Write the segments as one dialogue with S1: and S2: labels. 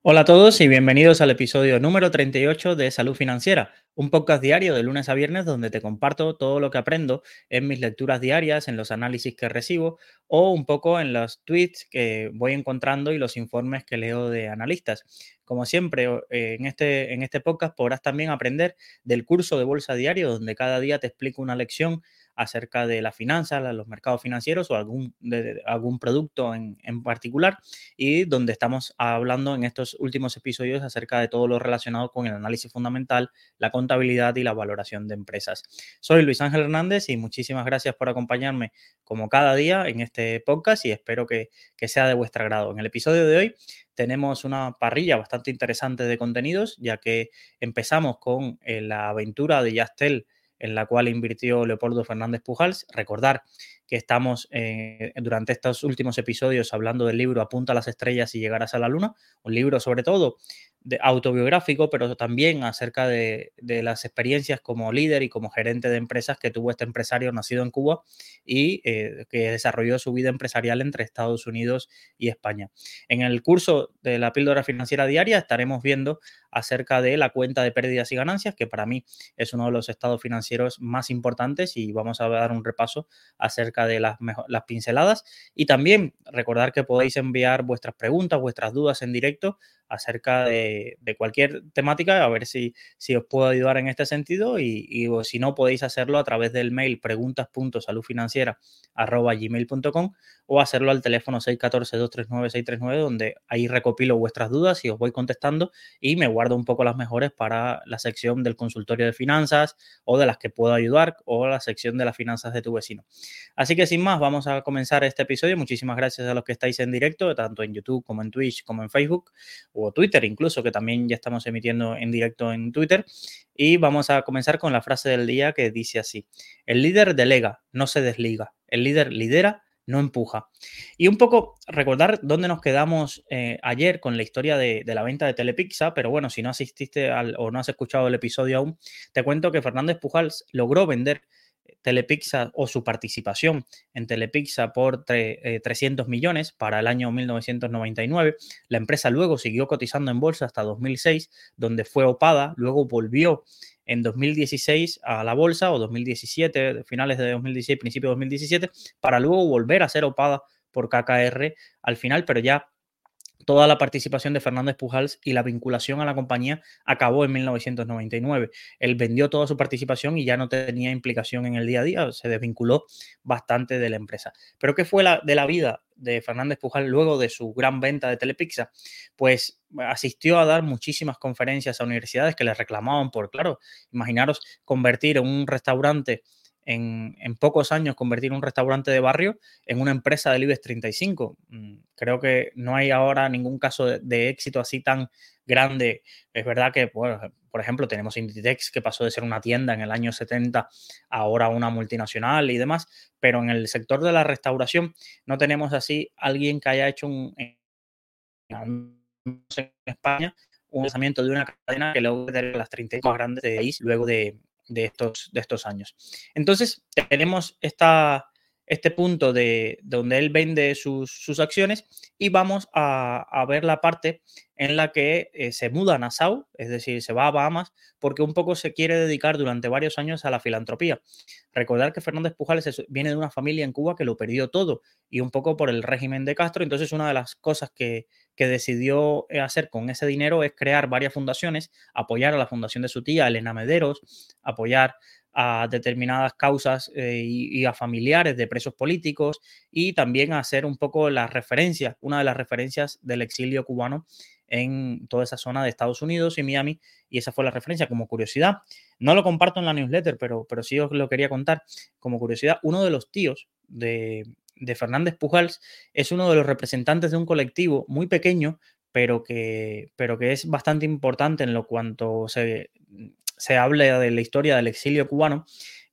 S1: Hola a todos y bienvenidos al episodio número 38 de Salud Financiera, un podcast diario de lunes a viernes donde te comparto todo lo que aprendo en mis lecturas diarias, en los análisis que recibo o un poco en los tweets que voy encontrando y los informes que leo de analistas. Como siempre, eh, en este, en este podcast podrás también aprender del curso de Bolsa Diario, donde cada día te explico una lección acerca de las finanzas, los mercados financieros o algún, de, algún producto en, en, particular y donde estamos hablando en estos últimos episodios acerca de todo lo relacionado con el análisis fundamental, la contabilidad y la valoración de empresas. Soy Luis Ángel Hernández y muchísimas gracias por acompañarme como cada día en este podcast y espero que, que sea de vuestro agrado. En el episodio de hoy tenemos una parrilla bastante interesante de contenidos, ya que empezamos con eh, la aventura de Yastel en la cual invirtió Leopoldo Fernández Pujals. Recordar que estamos eh, durante estos últimos episodios hablando del libro Apunta a las estrellas y llegarás a la luna, un libro sobre todo autobiográfico, pero también acerca de, de, las experiencias como líder y como gerente de empresas que tuvo este empresario nacido en Cuba y eh, que desarrolló su vida empresarial entre Estados Unidos y España. En el curso de la píldora financiera diaria estaremos viendo acerca de la cuenta de pérdidas y ganancias, que para mí es uno de los estados financieros más importantes y vamos a dar un repaso acerca de las, las pinceladas. Y también recordar que podéis enviar vuestras preguntas, vuestras dudas en directo acerca de, cualquier temática, a ver si, si, os puedo ayudar en este sentido y, y si no podéis hacerlo a través del mail preguntas.saludfinanciera.gmail.com o hacerlo al teléfono 614-239-639 donde ahí recopilo vuestras dudas y os voy contestando y me guardo un poco las mejores para la sección del consultorio de finanzas o de las que puedo ayudar o la sección de las finanzas de tu vecino. Así que sin más, vamos a comenzar este episodio. Muchísimas gracias a los que estáis en directo, tanto en YouTube como en Twitch como en Facebook o Twitter incluso, que también ya estamos emitiendo en directo en Twitter. Y vamos a comenzar con la frase del día que dice así, el líder delega, no se desliga, el líder lidera, no empuja. Y un poco recordar dónde nos quedamos eh, ayer con la historia de, la venta de Telepixa, pero bueno, si no asististe o no has escuchado el episodio aún, te cuento que Fernández Pujals logró vender Telepixa o su participación en Telepixa por eh, 300 millones para el año 1999. La empresa luego siguió cotizando en bolsa hasta 2006, donde fue opada, luego volvió en 2016 a la bolsa o 2017, finales de 2016, principio de 2017, para luego volver a ser opada por KKR al final, pero ya toda la participación de Fernández Pujals y la vinculación a la compañía acabó en 1999. Él vendió toda su participación y ya no tenía implicación en el día a día, se desvinculó bastante de la empresa. Pero ¿qué fue de la vida de Fernández Pujals luego de su gran venta de Telepizza? Pues asistió a dar muchísimas conferencias a universidades que le reclamaban por, claro, imaginaros convertir en un restaurante en, pocos años convertir un restaurante de barrio en una empresa del IBEX 35. Mm, creo que no hay ahora ningún caso de, éxito así tan grande. Es verdad que, por ejemplo, tenemos Inditex que pasó de ser una tienda en el año 70 a ahora una multinacional y demás, pero en el sector de la restauración no tenemos así alguien que haya hecho un en España un lanzamiento de una cadena que luego de las 30 más grandes de país luego de, de estos, de estos años. Entonces, tenemos esta, este punto de, donde él vende sus, sus acciones y vamos a, a, ver la parte en la que eh, se muda a Nassau, es decir, se va a Bahamas, porque un poco se quiere dedicar durante varios años a la filantropía. Recordar que Fernández Pujales es, viene de una familia en Cuba que lo perdió todo y un poco por el régimen de Castro, entonces una de las cosas que, que decidió eh, hacer con ese dinero es crear varias fundaciones, apoyar a la fundación de su tía, Elena Mederos, apoyar a determinadas causas eh, y, a familiares de presos políticos y también a hacer un poco la referencia, una de las referencias del exilio cubano en toda esa zona de Estados Unidos y Miami y esa fue la referencia como curiosidad. No lo comparto en la newsletter, pero, pero sí os lo quería contar como curiosidad. Uno de los tíos de, de Fernández Pujals es uno de los representantes de un colectivo muy pequeño, pero que, pero que es bastante importante en lo cuanto se, se habla de la historia del exilio cubano,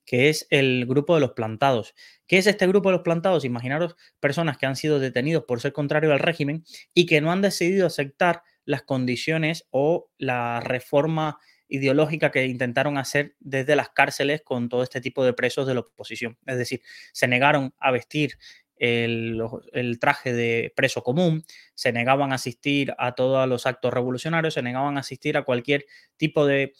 S1: que es el grupo de los plantados. ¿Qué es este grupo de los plantados? Imaginaros personas que han sido detenidos por ser contrario al régimen y que no han decidido aceptar las condiciones o la reforma ideológica que intentaron hacer desde las cárceles con todo este tipo de presos de la oposición. Es decir, se negaron a vestir el, traje de preso común, se negaban a asistir a todos los actos revolucionarios, se negaban a asistir a cualquier tipo de,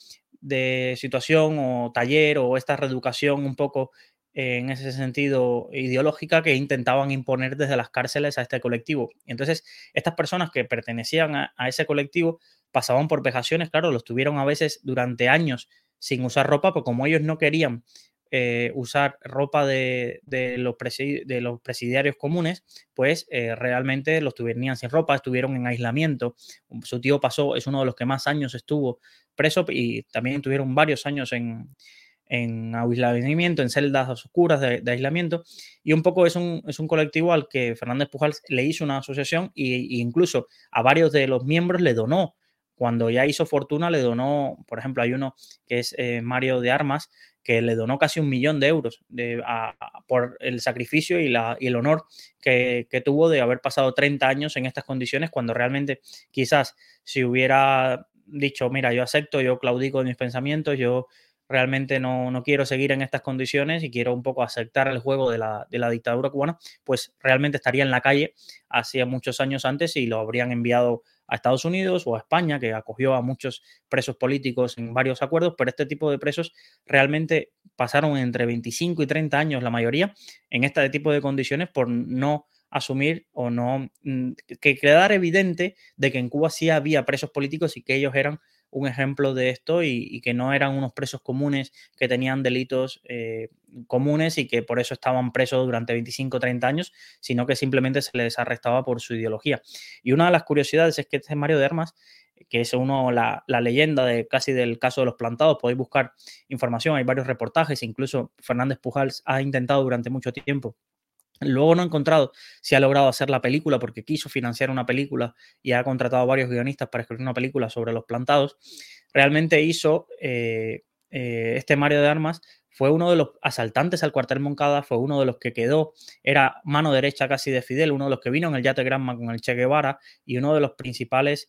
S1: situación o taller o esta reeducación un poco en ese sentido ideológica que intentaban imponer desde las cárceles a este colectivo. Entonces, estas personas que pertenecían a, a ese colectivo pasaban por vejaciones, claro, los tuvieron a veces durante años sin usar ropa, porque como ellos no querían eh, usar ropa de, los de, los presidiarios comunes, pues eh, realmente los tuvieron sin ropa, estuvieron en aislamiento. Su tío pasó, es uno de los que más años estuvo preso y también tuvieron varios años en, en aislamiento, en celdas oscuras de, aislamiento. Y un poco es un, es un, colectivo al que Fernández Pujals le hizo una asociación e incluso a varios de los miembros le donó cuando ya hizo fortuna, le donó, por ejemplo, hay uno que es eh, Mario de Armas, que le donó casi un millón de euros por el sacrificio y, la, y el honor que, tuvo de haber pasado 30 años en estas condiciones, cuando realmente quizás si hubiera dicho, mira, yo acepto, yo claudico de mis pensamientos, yo realmente no, no, quiero seguir en estas condiciones y quiero un poco aceptar el juego de la, de la, dictadura cubana, pues realmente estaría en la calle hacía muchos años antes y lo habrían enviado a Estados Unidos o a España, que acogió a muchos presos políticos en varios acuerdos, pero este tipo de presos realmente pasaron entre 25 y 30 años la mayoría en este tipo de condiciones por no asumir o no mm, que quedar evidente de que en Cuba sí había presos políticos y que ellos eran un ejemplo de esto y, que no eran unos presos comunes que tenían delitos eh, comunes y que por eso estaban presos durante 25 o 30 años, sino que simplemente se les arrestaba por su ideología. Y una de las curiosidades es que este Mario de Armas, que es uno, la, la leyenda de casi del caso de los plantados, podéis buscar información, hay varios reportajes, incluso Fernández Pujals ha intentado durante mucho tiempo Luego no he encontrado si ha logrado hacer la película porque quiso financiar una película y ha contratado a varios guionistas para escribir una película sobre los plantados. Realmente hizo eh, eh, este Mario de Armas, fue uno de los asaltantes al cuartel Moncada, fue uno de los que quedó, era mano derecha casi de Fidel, uno de los que vino en el yate Granma con el Che Guevara y uno de los principales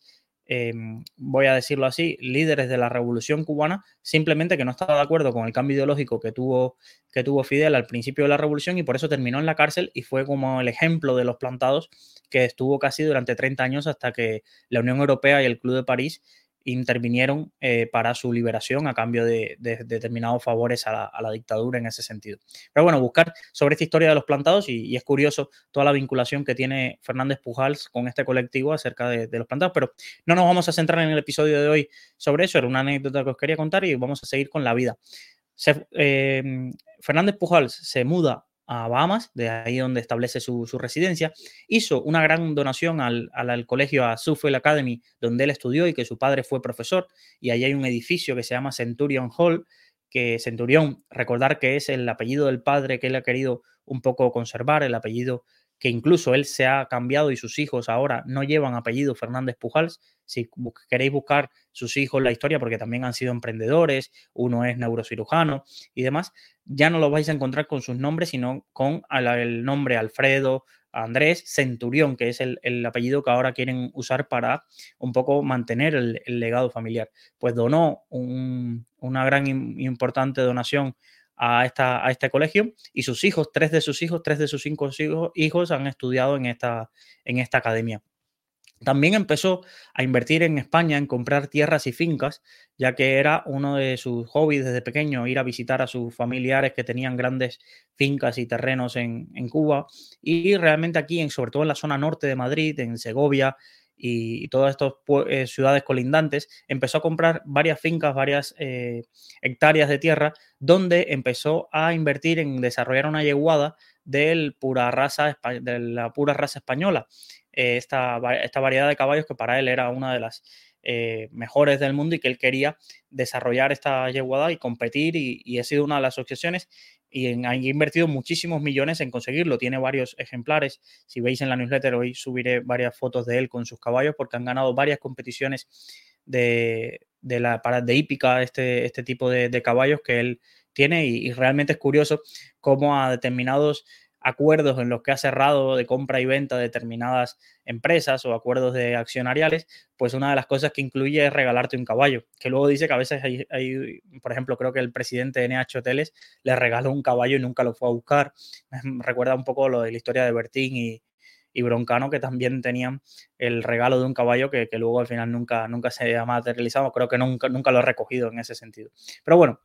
S1: Em, voy a decirlo así, líderes de la revolución cubana, simplemente que no estaba de acuerdo con el cambio ideológico que tuvo, que tuvo Fidel al principio de la revolución y por eso terminó en la cárcel y fue como el ejemplo de los plantados que estuvo casi durante 30 años hasta que la Unión Europea y el Club de París intervinieron eh, para su liberación a cambio de, determinados favores a la, dictadura en ese sentido. Pero bueno, buscar sobre esta historia de los plantados y, es curioso toda la vinculación que tiene Fernández Pujals con este colectivo acerca de, los plantados, pero no nos vamos a centrar en el episodio de hoy sobre eso, era una anécdota que os quería contar y vamos a seguir con la vida. Eh, Fernández Pujals se muda a Bahamas, de ahí donde establece su, residencia, hizo una gran donación al, colegio a Suffolk Academy, donde él estudió y que su padre fue profesor, y ahí hay un edificio que se llama Centurion Hall, que Centurión, recordar que es el apellido del padre que él ha querido un poco conservar, el apellido que incluso él se ha cambiado y sus hijos ahora no llevan apellido Fernández Pujals. Si queréis buscar sus hijos la historia, porque también han sido emprendedores, uno es neurocirujano y demás, ya no lo vais a encontrar con sus nombres, sino con el nombre Alfredo, Andrés Centurión, que es el, apellido que ahora quieren usar para un poco mantener el, legado familiar. Pues donó una gran importante donación a, esta, a este colegio y sus hijos, tres de sus hijos, tres de sus cinco hijos, han estudiado en esta, en esta academia. También empezó a invertir en España, en comprar tierras y fincas, ya que era uno de sus hobbies desde pequeño, ir a visitar a sus familiares que tenían grandes fincas y terrenos en, en Cuba. Y realmente aquí, en, sobre todo en la zona norte de Madrid, en Segovia, y, todas estas eh, ciudades colindantes, empezó a comprar varias fincas, varias eh, hectáreas de tierra, donde empezó a invertir en desarrollar una yeguada del pura raza, de la pura raza española. Eh, esta, esta, variedad de caballos que para él era una de las mejores del mundo y que él quería desarrollar esta yeguada y competir y, y ha sido una de las obsesiones y ha invertido muchísimos millones en conseguirlo. Tiene varios ejemplares. Si veis en la newsletter, hoy subiré varias fotos de él con sus caballos porque han ganado varias competiciones de, de la de hípica, este, este tipo de, caballos que él tiene. Y, realmente es curioso cómo a determinados acuerdos en los que ha cerrado de compra y venta de determinadas empresas o acuerdos de accionariales, pues una de las cosas que incluye es regalarte un caballo, que luego dice que a veces hay, por ejemplo, creo que el presidente de NH Hoteles le regaló un caballo y nunca lo fue a buscar. recuerda un poco lo de la historia de Bertín y, Broncano, que también tenían el regalo de un caballo que, luego al final nunca, nunca se ha materializado. Creo que nunca, nunca lo he recogido en ese sentido. Pero bueno,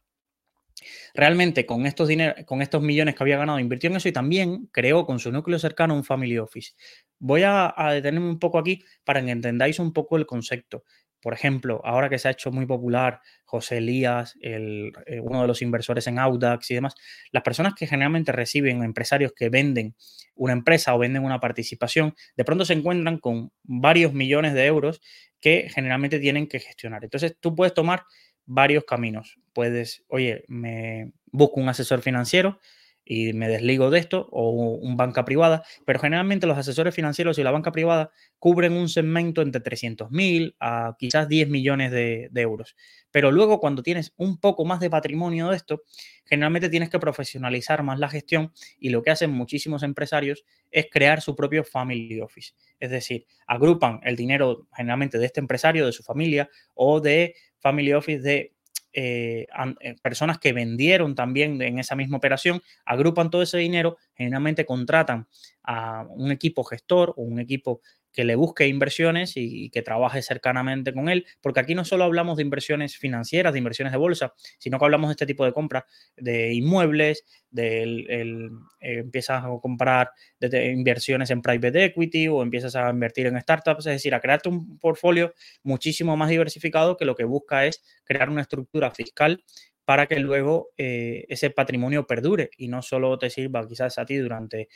S1: realmente con estos, con estos millones que había ganado invirtió en eso y también creó con su núcleo cercano un family office. Voy a, detenerme un poco aquí para que entendáis un poco el concepto. Por ejemplo, ahora que se ha hecho muy popular José Elías, el, eh, uno de los inversores en Audax y demás, las personas que generalmente reciben empresarios que venden una empresa o venden una participación, de pronto se encuentran con varios millones de euros que generalmente tienen que gestionar. Entonces, tú puedes tomar varios caminos. Puedes, oye, me busco un asesor financiero y me desligo de esto o un banca privada, pero generalmente los asesores financieros y la banca privada cubren un segmento entre 300 mil a quizás 10 millones de, de, euros. Pero luego cuando tienes un poco más de patrimonio de esto, generalmente tienes que profesionalizar más la gestión y lo que hacen muchísimos empresarios es crear su propio family office. Es decir, agrupan el dinero generalmente de este empresario, de su familia o de family office de eh, eh, personas que vendieron también en esa misma operación, agrupan todo ese dinero, generalmente contratan a un equipo gestor o un equipo que le busque inversiones y, que trabaje cercanamente con él, porque aquí no solo hablamos de inversiones financieras, de inversiones de bolsa, sino que hablamos de este tipo de compras de inmuebles, de el, eh, empiezas a comprar inversiones en private equity o empiezas a invertir en startups, es decir, a crearte un portfolio muchísimo más diversificado que lo que busca es crear una estructura fiscal para que luego eh, ese patrimonio perdure y no solo te sirva quizás a ti durante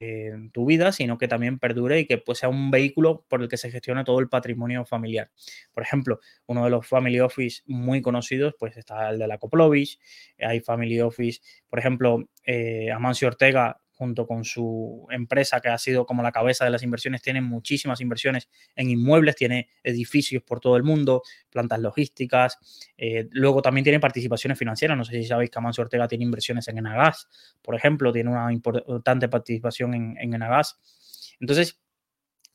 S1: en tu vida, sino que también perdure y que pues, sea un vehículo por el que se gestione todo el patrimonio familiar. Por ejemplo, uno de los family office muy conocidos, pues está el de la Coplovich, hay family office, por ejemplo, eh, Amancio Ortega junto con su empresa que ha sido como la cabeza de las inversiones, tiene muchísimas inversiones en inmuebles, tiene edificios por todo el mundo, plantas logísticas, eh, luego también tiene participaciones financieras, no sé si sabéis que Amancio Ortega tiene inversiones en Enagas, por ejemplo, tiene una importante participación en, en Enagas. Entonces,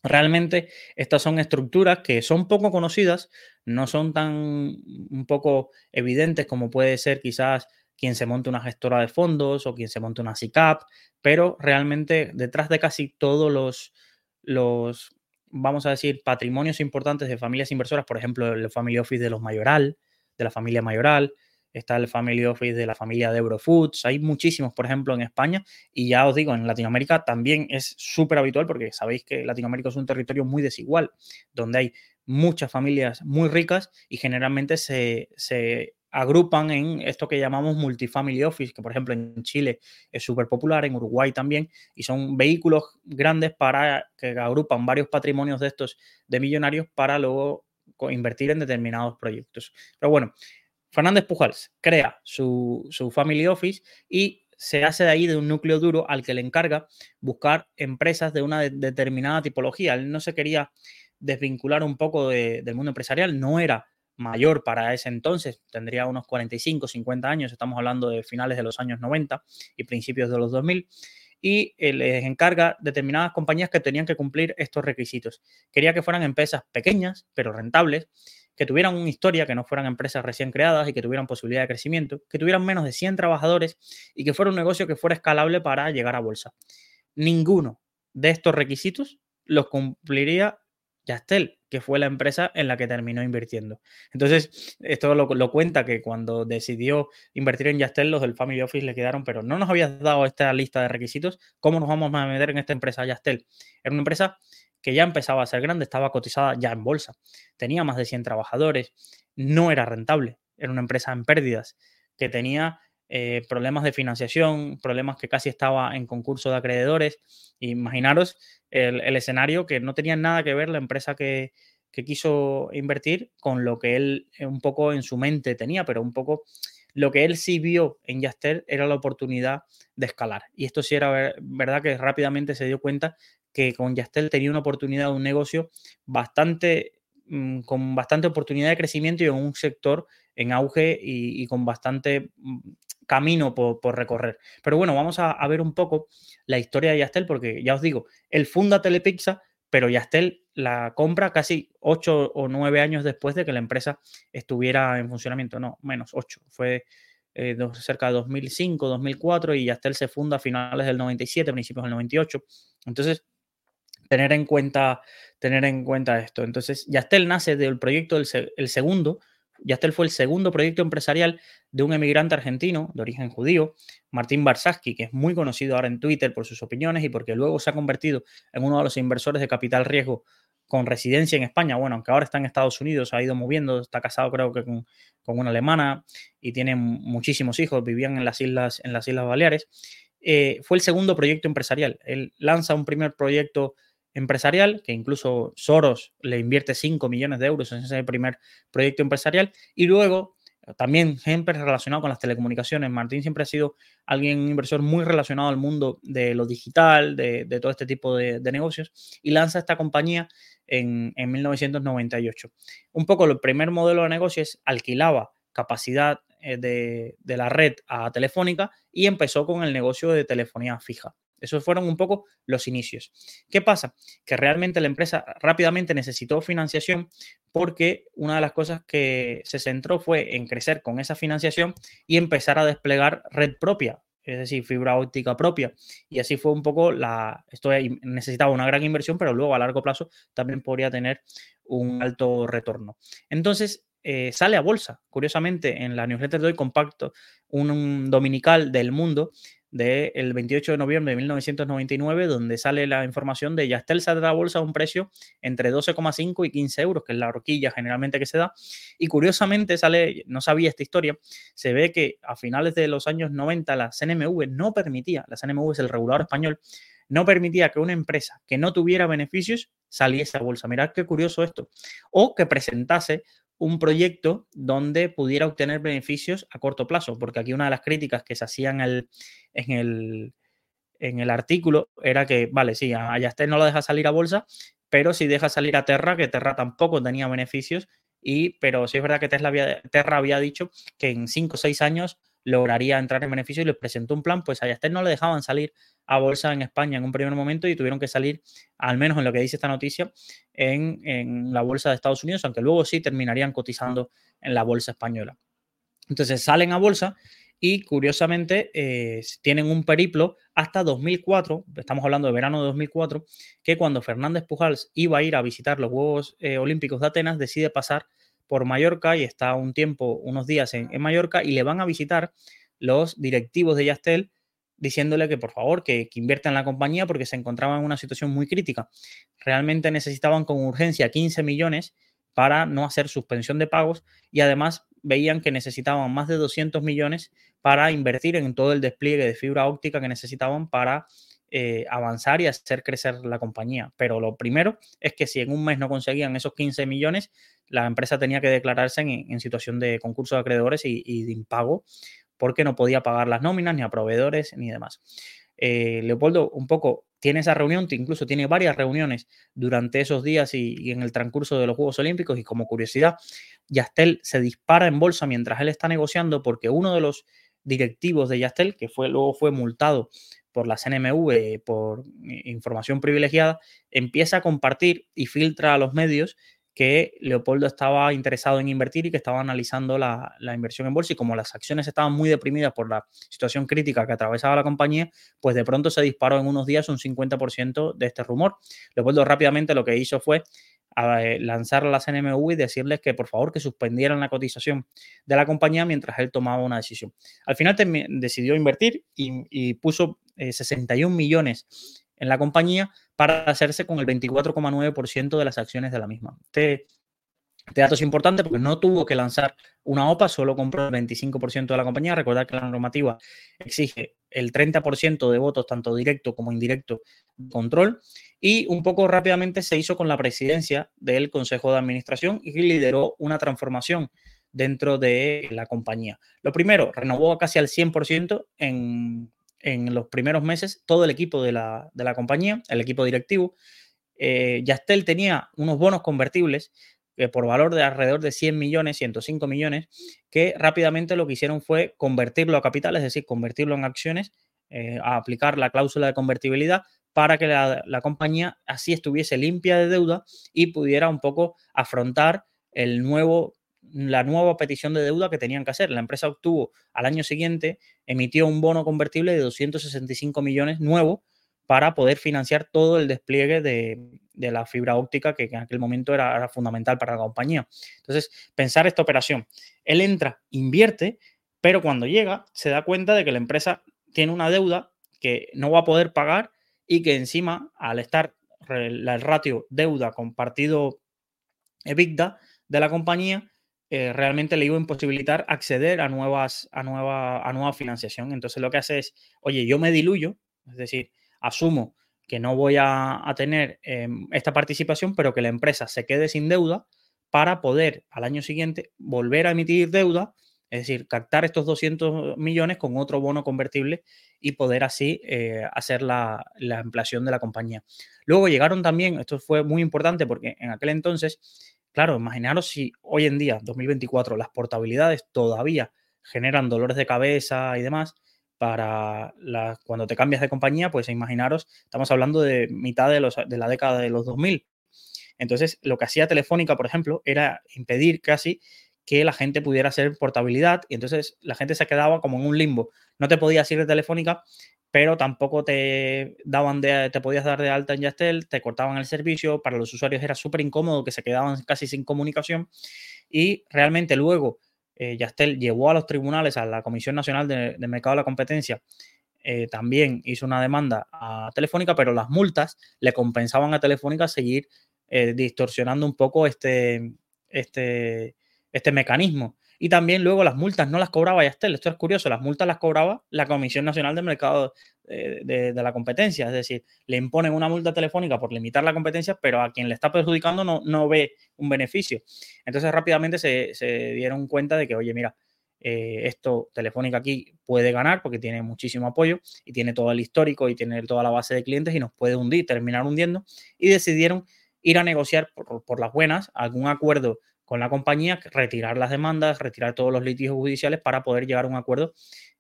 S1: Realmente estas son estructuras que son poco conocidas, no son tan un poco evidentes como puede ser quizás quien se monte una gestora de fondos o quien se monte una SICAP, pero realmente detrás de casi todos los, los, vamos a decir, patrimonios importantes de familias inversoras, por ejemplo, el Family Office de los Mayoral, de la familia Mayoral, está el Family Office de la familia de Eurofoods, hay muchísimos, por ejemplo, en España, y ya os digo, en Latinoamérica también es súper habitual porque sabéis que Latinoamérica es un territorio muy desigual, donde hay muchas familias muy ricas y generalmente se, se agrupan en esto que llamamos multifamily office, que por ejemplo en Chile es súper popular, en Uruguay también, y son vehículos grandes para que agrupan varios patrimonios de estos de millonarios para luego invertir en determinados proyectos. Pero bueno, Fernández Pujals crea su, su family office y se hace de ahí de un núcleo duro al que le encarga buscar empresas de una determinada tipología. Él no se quería desvincular un poco del mundo empresarial, no era mayor para ese entonces, tendría unos 45, 50 años, estamos hablando de finales de los años 90 y principios de los 2000, y les encarga determinadas compañías que tenían que cumplir estos requisitos. Quería que fueran empresas pequeñas, pero rentables, que tuvieran una historia, que no fueran empresas recién creadas y que tuvieran posibilidad de crecimiento, que tuvieran menos de 100 trabajadores y que fuera un negocio que fuera escalable para llegar a bolsa. Ninguno de estos requisitos los cumpliría Yastel, que fue la empresa en la que terminó invirtiendo. Entonces, esto lo, cuenta que cuando decidió invertir en Yastel, los del Family Office le quedaron, pero no nos habías dado esta lista de requisitos, ¿cómo nos vamos a meter en esta empresa Yastel? Era una empresa que ya empezaba a ser grande, estaba cotizada ya en bolsa, tenía más de 100 trabajadores, no era rentable, era una empresa en pérdidas, que tenía eh, problemas de financiación, problemas que casi estaba en concurso de acreedores. Imaginaros el, escenario que no tenía nada que ver la empresa que, quiso invertir con lo que él eh, un poco en su mente tenía, pero un poco lo que él sí vio en Yastel era la oportunidad de escalar. Y esto sí era verdad que rápidamente se dio cuenta que con Yastel tenía una oportunidad de un negocio bastante mm, con bastante oportunidad de crecimiento y en un sector en auge y, y con bastante mm, camino por, recorrer. Pero bueno, vamos a, ver un poco la historia de Yastel, porque ya os digo, él funda Telepizza, pero Yastel la compra casi ocho o nueve años después de que la empresa estuviera en funcionamiento, no, menos ocho, fue eh, cerca de 2005, 2004 y Yastel se funda a finales del 97, principios del 98. Entonces, tener en cuenta, tener en cuenta esto. Entonces, Yastel nace del proyecto del el segundo, Yastel fue el segundo proyecto empresarial de un emigrante argentino de origen judío, Martín Barsaski, que es muy conocido ahora en Twitter por sus opiniones y porque luego se ha convertido en uno de los inversores de capital riesgo con residencia en España. Bueno, aunque ahora está en Estados Unidos, ha ido moviendo, está casado creo que con, una alemana y tiene muchísimos hijos, vivían en las Islas, en las Islas Baleares. Eh, fue el segundo proyecto empresarial. Él lanza un primer proyecto empresarial, que incluso Soros le invierte 5 millones de euros en ese primer proyecto empresarial, y luego también siempre relacionado con las telecomunicaciones. Martín siempre ha sido alguien, un inversor muy relacionado al mundo de lo digital, de, todo este tipo de, negocios, y lanza esta compañía en, 1998. Un poco el primer modelo de negocio es alquilaba capacidad eh, de, de la red a Telefónica y empezó con el negocio de telefonía fija. Esos fueron un poco los inicios. ¿Qué pasa? Que realmente la empresa rápidamente necesitó financiación porque una de las cosas que se centró fue en crecer con esa financiación y empezar a desplegar red propia, es decir, fibra óptica propia. Y así fue un poco la... Esto necesitaba una gran inversión, pero luego a largo plazo también podría tener un alto retorno. Entonces, eh, sale a bolsa, curiosamente, en la newsletter de hoy compacto, un dominical del mundo, del 28 de noviembre de 1999, donde sale la información de Yastel saldrá a bolsa a un precio entre 12,5 y 15 euros, que es la horquilla generalmente que se da. Y curiosamente sale, no sabía esta historia, se ve que a finales de los años 90 la CNMV no permitía, la CNMV es el regulador español, no permitía que una empresa que no tuviera beneficios saliese a bolsa. Mirad qué curioso esto. O que presentase un proyecto donde pudiera obtener beneficios a corto plazo, porque aquí una de las críticas que se hacían en el, en el artículo era que, vale, sí, a no lo deja salir a bolsa, pero si deja salir a Terra, que Terra tampoco tenía beneficios, y, pero sí es verdad que Terra había dicho que en 5 o 6 años lograría entrar en beneficio y les presentó un plan, pues a Yastel no le dejaban salir a bolsa en España en un primer momento y tuvieron que salir, al menos en lo que dice esta noticia, en, la bolsa de Estados Unidos, aunque luego sí terminarían cotizando en la bolsa española. Entonces salen a bolsa y curiosamente eh, tienen un periplo hasta 2004, estamos hablando de verano de 2004, que cuando Fernández Pujals iba a ir a visitar los Juegos eh, Olímpicos de Atenas, decide pasar por Mallorca y está un tiempo, unos días en, Mallorca y le van a visitar los directivos de Yastel diciéndole que por favor que, invierta en la compañía porque se encontraba en una situación muy crítica. Realmente necesitaban con urgencia 15 millones para no hacer suspensión de pagos y además veían que necesitaban más de 200 millones para invertir en todo el despliegue de fibra óptica que necesitaban para eh, avanzar y hacer crecer la compañía. Pero lo primero es que si en un mes no conseguían esos 15 millones, la empresa tenía que declararse en, situación de concurso de acreedores y, y de impago porque no podía pagar las nóminas, ni a proveedores, ni demás. Eh, Leopoldo, un poco, tiene esa reunión, incluso tiene varias reuniones durante esos días y, en el transcurso de los Juegos Olímpicos. Y como curiosidad, Yastel se dispara en bolsa mientras él está negociando porque uno de los directivos de Yastel, que fue, luego fue multado por la CNMV por información privilegiada, empieza a compartir y filtra a los medios que Leopoldo estaba interesado en invertir y que estaba analizando la, inversión en bolsa y como las acciones estaban muy deprimidas por la situación crítica que atravesaba la compañía, pues de pronto se disparó en unos días un 50% de este rumor. Leopoldo rápidamente lo que hizo fue eh, lanzar a la CNMV y decirles que por favor que suspendieran la cotización de la compañía mientras él tomaba una decisión. Al final decidió invertir y, puso 61 eh, millones en la compañía para hacerse con el 24,9% de las acciones de la misma. Este, este, dato es importante porque no tuvo que lanzar una OPA, solo compró el 25% de la compañía. Recordad que la normativa exige el 30% de votos, tanto directo como indirecto, de control. Y un poco rápidamente se hizo con la presidencia del Consejo de Administración y lideró una transformación dentro de la compañía. Lo primero, renovó casi al 100% en en los primeros meses todo el equipo de la, compañía, el equipo directivo. Eh, Yastel tenía unos bonos convertibles por valor de alrededor de 100 millones, 105 millones, que rápidamente lo que hicieron fue convertirlo a capital, es decir, convertirlo en acciones, eh, a aplicar la cláusula de convertibilidad para que la, la, compañía así estuviese limpia de deuda y pudiera un poco afrontar el nuevo, la nueva petición de deuda que tenían que hacer. La empresa obtuvo al año siguiente, emitió un bono convertible de 265 millones nuevo para poder financiar todo el despliegue de, la fibra óptica que, en aquel momento era, fundamental para la compañía. Entonces, pensar esta operación. Él entra, invierte, pero cuando llega se da cuenta de que la empresa tiene una deuda que no va a poder pagar y que encima, al estar el ratio deuda compartido EBITDA de la compañía, eh, realmente le iba a imposibilitar acceder a nuevas, a nueva, a nueva financiación. Entonces lo que hace es, oye, yo me diluyo, es decir, asumo que no voy a, tener em, esta participación, pero que la empresa se quede sin deuda para poder al año siguiente volver a emitir deuda, es decir, captar estos 200 millones con otro bono convertible y poder así eh, hacer la, la ampliación de la compañía. Luego llegaron también, esto fue muy importante porque en aquel entonces, claro, imaginaros si hoy en día, 2024, las portabilidades todavía generan dolores de cabeza y demás, para cuando te cambias de compañía, pues imaginaros, estamos hablando de mitad de, los, de la década de los 2000. Entonces, lo que hacía Telefónica, por ejemplo, era impedir casi que la gente pudiera hacer portabilidad y entonces la gente se quedaba como en un limbo. No te podías ir de Telefónica, pero tampoco te daban de, te podías dar de alta en Yastel, te cortaban el servicio, para los usuarios era súper incómodo que se quedaban casi sin comunicación y realmente luego eh, Yastel llevó a los tribunales, a la Comisión Nacional de, Mercado de la Competencia, eh, también hizo una demanda a Telefónica, pero las multas le compensaban a Telefónica seguir eh, distorsionando un poco este, este, este mecanismo. Y también luego las multas no las cobraba Yastel. Esto es curioso, las multas las cobraba la Comisión Nacional de Mercado eh, de, la Competencia. Es decir, le imponen una multa telefónica por limitar la competencia, pero a quien le está perjudicando no, no ve un beneficio. Entonces rápidamente se, dieron cuenta de que, oye, mira, eh, esto Telefónica aquí puede ganar porque tiene muchísimo apoyo y tiene todo el histórico y tiene toda la base de clientes y nos puede hundir, terminar hundiendo. Y decidieron ir a negociar por, por las buenas algún acuerdo con la compañía, retirar las demandas, retirar todos los litigios judiciales para poder llegar a un acuerdo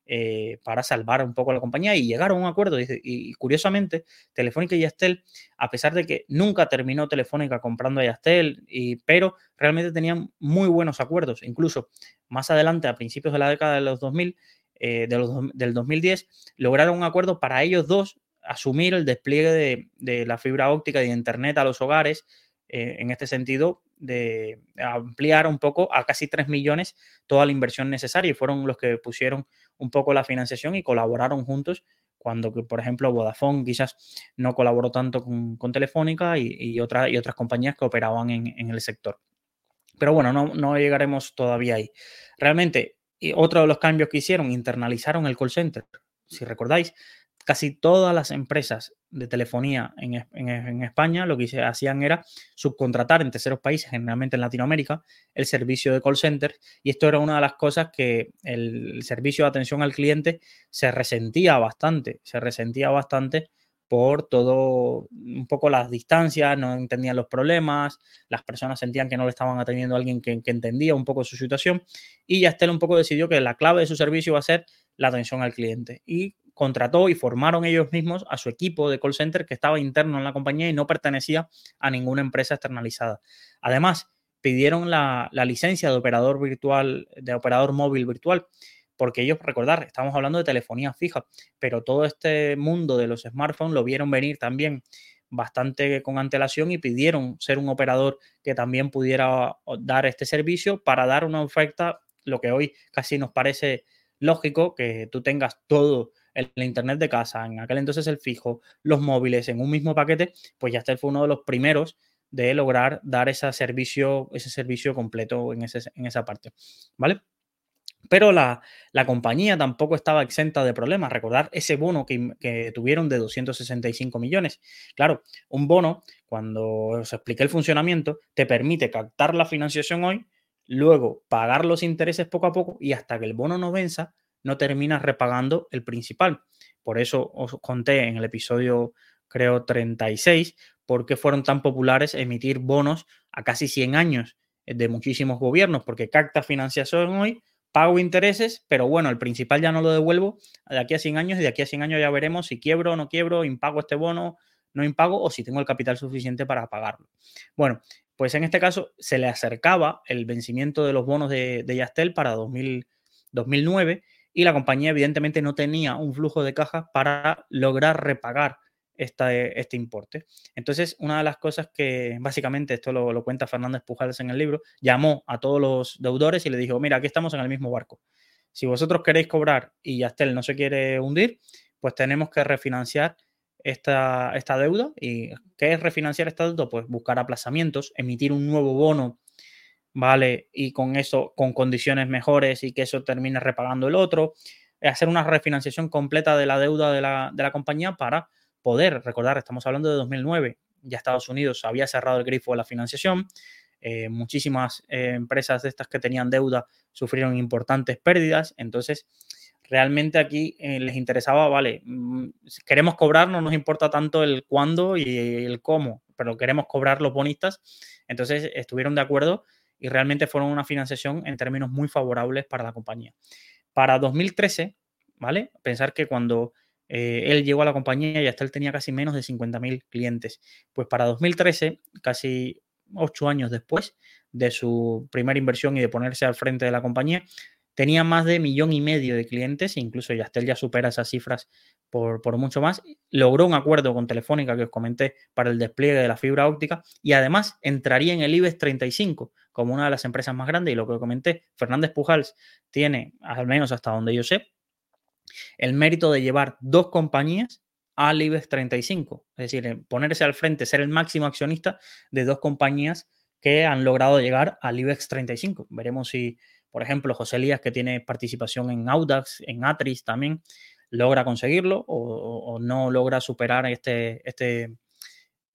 S1: eh, para salvar un poco a la compañía y llegar a un acuerdo. Y, curiosamente, Telefónica y Yastel, a pesar de que nunca terminó Telefónica comprando a Yastel, y, pero realmente tenían muy buenos acuerdos. Incluso más adelante, a principios de la década de los 2000, eh, de los, del 2010, lograron un acuerdo para ellos dos asumir el despliegue de, de la fibra óptica y de Internet a los hogares eh, en este sentido, de ampliar un poco a casi 3 millones toda la inversión necesaria y fueron los que pusieron un poco la financiación y colaboraron juntos cuando, por ejemplo, Vodafone quizás no colaboró tanto con, Telefónica y, y, otras compañías que operaban en, el sector. Pero bueno, no, no, llegaremos todavía ahí. Realmente, otro de los cambios que hicieron, internalizaron el call center. Si recordáis, casi todas las empresas de telefonía en, España lo que hacían era subcontratar en terceros países, generalmente en Latinoamérica, el servicio de call center. Y esto era una de las cosas que el servicio de atención al cliente se resentía bastante, se resentía bastante por todo, un poco las distancias, no entendían los problemas, las personas sentían que no le estaban atendiendo a alguien que, entendía un poco su situación y Yastel un poco decidió que la clave de su servicio va a ser la atención al cliente. Y contrató y formaron ellos mismos a su equipo de call center que estaba interno en la compañía y no pertenecía a ninguna empresa externalizada. Además, pidieron la, licencia de operador virtual, de operador móvil virtual, porque ellos, recordar, estamos hablando de telefonía fija, pero todo este mundo de los smartphones lo vieron venir también bastante con antelación y pidieron ser un operador que también pudiera dar este servicio para dar una oferta, lo que hoy casi nos parece lógico, que tú tengas todo el, internet de casa, en aquel entonces el fijo, los móviles en un mismo paquete, pues ya fue uno de los primeros de lograr dar ese servicio, ese servicio completo en, ese, en esa parte. ¿Vale? Pero la, compañía tampoco estaba exenta de problemas. Recordar ese bono que, que, tuvieron de 265 millones. Claro, un bono, cuando os expliqué el funcionamiento, te permite captar la financiación hoy, luego pagar los intereses poco a poco y hasta que el bono no venza, no terminas repagando el principal. Por eso os conté en el episodio, creo, 36, por qué fueron tan populares emitir bonos a casi 100 años. de muchísimos gobiernos porque capta financiación hoy, pago intereses, pero bueno, el principal ya no lo devuelvo de aquí a 100 años y de aquí a 100 años ya veremos si quiebro o no quiebro, impago este bono, no impago o si tengo el capital suficiente para pagarlo. Bueno, pues en este caso se le acercaba el vencimiento de los bonos de, Yastel para 2009 y la compañía evidentemente no tenía un flujo de caja para lograr repagar este importe. Entonces, una de las cosas que básicamente, esto lo, cuenta Fernández Pujales en el libro, llamó a todos los deudores y le dijo, mira, aquí estamos en el mismo barco. Si vosotros queréis cobrar y Yastel no se quiere hundir, pues tenemos que refinanciar esta, esta deuda. ¿Y qué es refinanciar esta deuda? Pues buscar aplazamientos, emitir un nuevo bono, ¿vale? Y con eso, con condiciones mejores y que eso termine repagando el otro. Hacer una refinanciación completa de la deuda de la, de la compañía para poder, recordar, estamos hablando de 2009, ya Estados Unidos había cerrado el grifo de la financiación, eh, muchísimas eh, empresas de estas que tenían deuda sufrieron importantes pérdidas, entonces realmente aquí eh, les interesaba, vale, mm, queremos cobrar, no nos importa tanto el cuándo y el cómo, pero queremos cobrar los bonistas, entonces estuvieron de acuerdo y realmente fueron una financiación en términos muy favorables para la compañía. Para 2013, ¿vale? Pensar que cuando eh, él llegó a la compañía y tenía casi menos de 50.000 clientes. Pues para 2013, casi ocho años después de su primera inversión y de ponerse al frente de la compañía, tenía más de millón y medio de clientes, incluso Yastel ya supera esas cifras por, por, mucho más. Logró un acuerdo con Telefónica que os comenté para el despliegue de la fibra óptica y además entraría en el IBEX 35 como una de las empresas más grandes. Y lo que comenté, Fernández Pujals tiene, al menos hasta donde yo sé, el mérito de llevar dos compañías al IBEX 35, es decir, ponerse al frente, ser el máximo accionista de dos compañías que han logrado llegar al IBEX 35. Veremos si, por ejemplo, José Elías, que tiene participación en Audax, en Atris también, logra conseguirlo o, no logra superar este, este,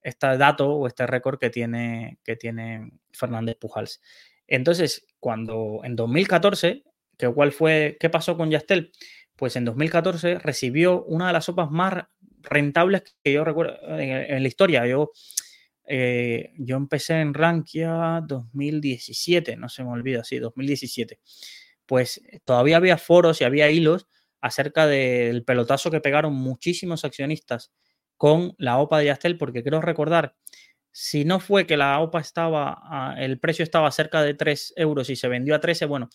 S1: este dato o este récord que tiene, que tiene Fernández Pujals. Entonces, cuando en 2014, ¿qué, cuál fue, ¿qué pasó con Yastel? pues en 2014 recibió una de las sopas más rentables que yo recuerdo en, la historia. Yo, eh, yo empecé en Rankia 2017, no se me olvida, sí, 2017. Pues todavía había foros y había hilos acerca del pelotazo que pegaron muchísimos accionistas con la OPA de Yastel, porque quiero recordar, si no fue que la OPA estaba, el precio estaba cerca de 3 euros y se vendió a 13, bueno,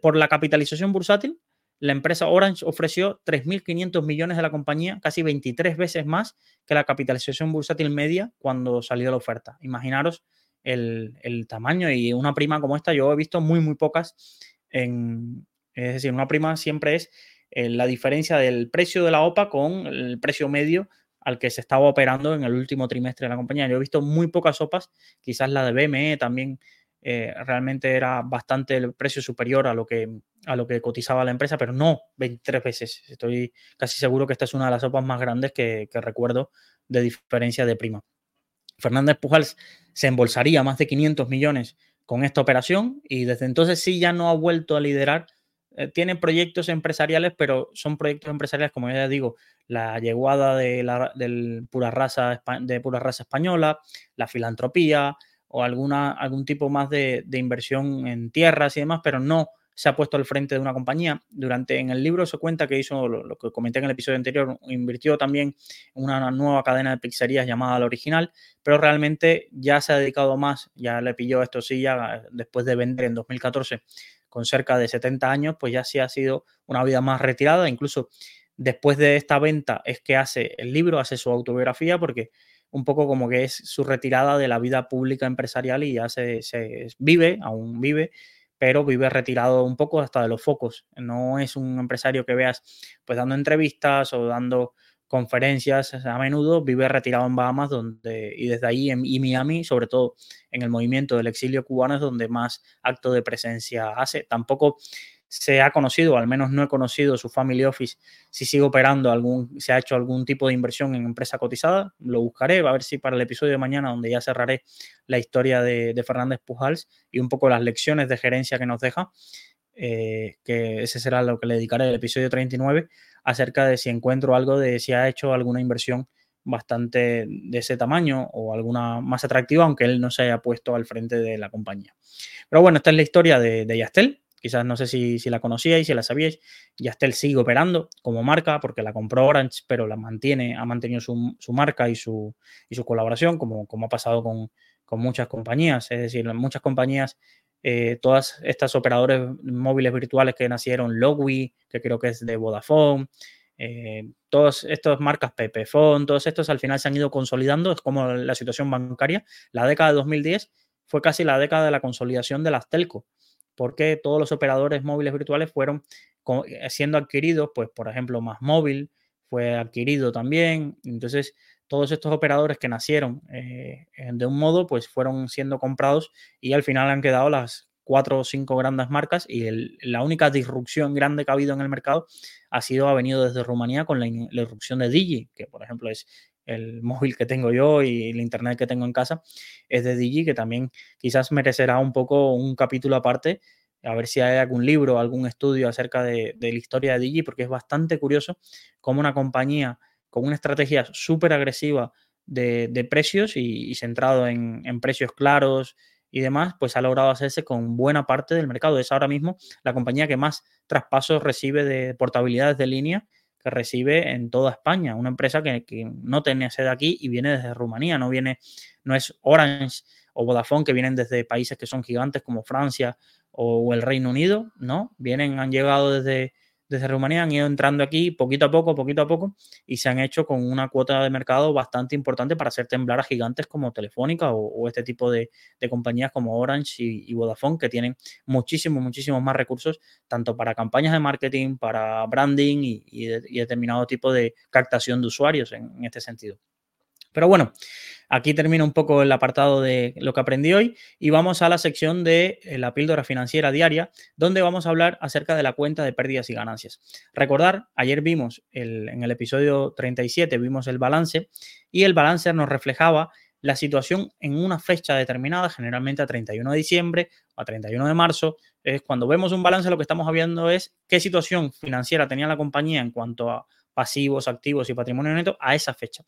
S1: por la capitalización bursátil, la empresa Orange ofreció 3.500 millones de la compañía, casi 23 veces más que la capitalización bursátil media cuando salió la oferta. Imaginaros el, tamaño y una prima como esta, yo he visto muy, muy pocas. En, es decir, una prima siempre es eh, la diferencia del precio de la OPA con el precio medio al que se estaba operando en el último trimestre de la compañía. Yo he visto muy pocas OPAs, quizás la de BME también eh, realmente era bastante el precio superior a lo, que, a lo que cotizaba la empresa, pero no 23 veces. Estoy casi seguro que esta es una de las sopas más grandes que, recuerdo de diferencia de prima. Fernández Pujals se embolsaría más de 500 millones con esta operación y desde entonces sí ya no ha vuelto a liderar. Eh, tiene proyectos empresariales, pero son proyectos empresariales, como ya digo, la llegada de la pura raza, de pura raza española, la filantropía, o alguna, algún tipo más de, inversión en tierras y demás, pero no se ha puesto al frente de una compañía. Durante en el libro se cuenta que hizo lo, que comenté en el episodio anterior, invirtió también en una nueva cadena de pizzerías llamada La Original, pero realmente ya se ha dedicado más, ya le pilló esto sí, ya después de vender en 2014 con cerca de 70 años, pues ya sí ha sido una vida más retirada, incluso después de esta venta es que hace el libro, hace su autobiografía, porque un poco como que es su retirada de la vida pública empresarial y ya se, vive, aún vive, pero vive retirado un poco hasta de los focos. No es un empresario que veas pues dando entrevistas o dando conferencias a menudo, vive retirado en Bahamas donde, y desde ahí en y Miami, sobre todo en el movimiento del exilio cubano, es donde más acto de presencia hace. Tampoco se ha conocido, al menos no he conocido su family office, si sigue operando algún, se ha hecho algún tipo de inversión en empresa cotizada, lo buscaré, a ver si para el episodio de mañana, donde ya cerraré la historia de, Fernández Pujals y un poco las lecciones de gerencia que nos deja, eh, que ese será lo que le dedicaré el episodio 39, acerca de si encuentro algo de si ha hecho alguna inversión bastante de ese tamaño o alguna más atractiva, aunque él no se haya puesto al frente de la compañía. Pero bueno, esta es la historia de, de Yastel. Quizás no sé si, la conocíais, si la sabíais. Yastel sigue operando como marca porque la compró Orange, pero la mantiene, ha mantenido su, marca y su, colaboración, como, ha pasado con, muchas compañías. Es decir, muchas compañías, eh, todas estas operadores móviles virtuales que nacieron, Logwi, que creo que es de Vodafone, eh, todas estas marcas Pepefon, todos estos al final se han ido consolidando, es como la situación bancaria. La década de 2010 fue casi la década de la consolidación de las telco, porque todos los operadores móviles virtuales fueron eh, siendo adquiridos, pues por ejemplo, Más Móvil fue adquirido también, entonces todos estos operadores que nacieron eh, de un modo, pues fueron siendo comprados y al final han quedado las cuatro o cinco grandes marcas y la única disrupción grande que ha habido en el mercado ha sido, ha venido desde Rumanía con la, la irrupción de Digi, que por ejemplo es el móvil que tengo yo y el internet que tengo en casa es de Digi, que también quizás merecerá un poco un capítulo aparte, a ver si hay algún libro, algún estudio acerca de, la historia de Digi, porque es bastante curioso cómo una compañía con una estrategia súper agresiva de, precios y, centrado en, precios claros y demás, pues ha logrado hacerse con buena parte del mercado. Es ahora mismo la compañía que más traspasos recibe de portabilidades de línea que recibe en toda España. Una empresa que, no tiene sede aquí y viene desde Rumanía, no viene, no es Orange o Vodafone que vienen desde países que son gigantes como Francia o el Reino Unido, ¿no? Vienen, han llegado desde, desde Rumanía han ido entrando aquí poquito a poco, poquito a poco, y se han hecho con una cuota de mercado bastante importante para hacer temblar a gigantes como Telefónica o, este tipo de, compañías como Orange y, Vodafone, que tienen muchísimos, muchísimos más recursos, tanto para campañas de marketing, para branding y, determinado tipo de captación de usuarios en este sentido. Pero bueno, aquí termina un poco el apartado de lo que aprendí hoy y vamos a la sección de eh, la píldora financiera diaria, donde vamos a hablar acerca de la cuenta de pérdidas y ganancias. Recordar, ayer vimos en el episodio 37, vimos el balance y el balance nos reflejaba la situación en una fecha determinada, generalmente a 31 de diciembre o a 31 de marzo. Es cuando vemos un balance, lo que estamos viendo es qué situación financiera tenía la compañía en cuanto a pasivos, activos y patrimonio neto a esa fecha.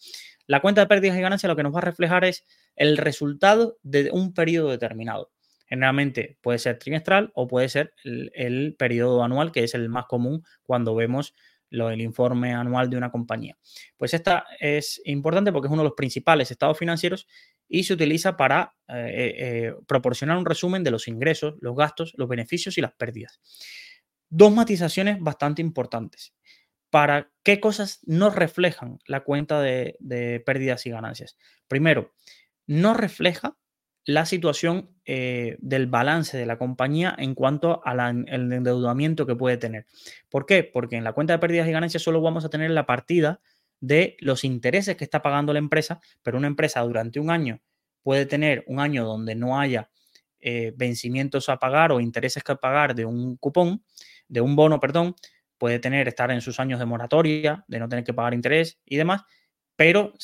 S1: La cuenta de pérdidas y ganancias lo que nos va a reflejar es el resultado de un periodo determinado. Generalmente puede ser trimestral o puede ser el, periodo anual, que es el más común cuando vemos lo, el informe anual de una compañía. Pues esta es importante porque es uno de los principales estados financieros y se utiliza para eh, eh, eh, proporcionar un resumen de los ingresos, los gastos, los beneficios y las pérdidas. Dos matizaciones bastante importantes para qué cosas no reflejan la cuenta de, pérdidas y ganancias. Primero, no refleja la situación eh, del balance de la compañía en cuanto al endeudamiento que puede tener. ¿Por qué? Porque en la cuenta de pérdidas y ganancias solo vamos a tener la partida de los intereses que está pagando la empresa, pero una empresa durante un año puede tener un año donde no haya eh, vencimientos a pagar o intereses que pagar de un cupón, de un bono, perdón, puede tener, estar en sus años de moratoria, de no tener que pagar interés y demás, pero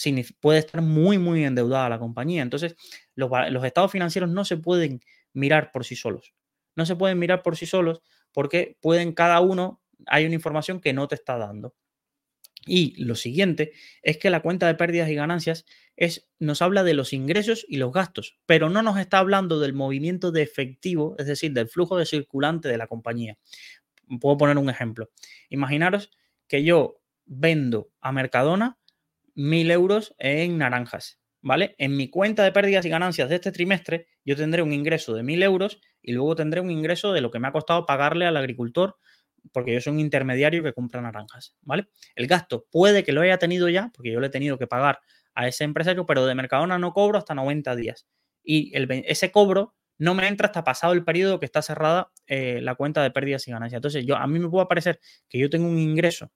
S1: puede estar muy, muy endeudada la compañía. Entonces, los, estados financieros no se pueden mirar por sí solos. No se pueden mirar por sí solos porque pueden cada uno, hay una información que no te está dando. Y lo siguiente es que la cuenta de pérdidas y ganancias es, nos habla de los ingresos y los gastos, pero no nos está hablando del movimiento de efectivo, es decir, del flujo de circulante de la compañía puedo poner un ejemplo. Imaginaros que yo vendo a Mercadona mil euros en naranjas, ¿vale? En mi cuenta de pérdidas y ganancias de este trimestre, yo tendré un ingreso de mil euros y luego tendré un ingreso de lo que me ha costado pagarle al agricultor, porque yo soy un intermediario que compra naranjas, ¿vale? El gasto puede que lo haya tenido ya, porque yo le he tenido que pagar a ese empresario, pero de Mercadona no cobro hasta 90 días. Y el, ese cobro no me entra hasta pasado el periodo que está cerrada eh, la cuenta de pérdidas y ganancias. Entonces, yo, a mí me puede parecer que yo tengo un ingreso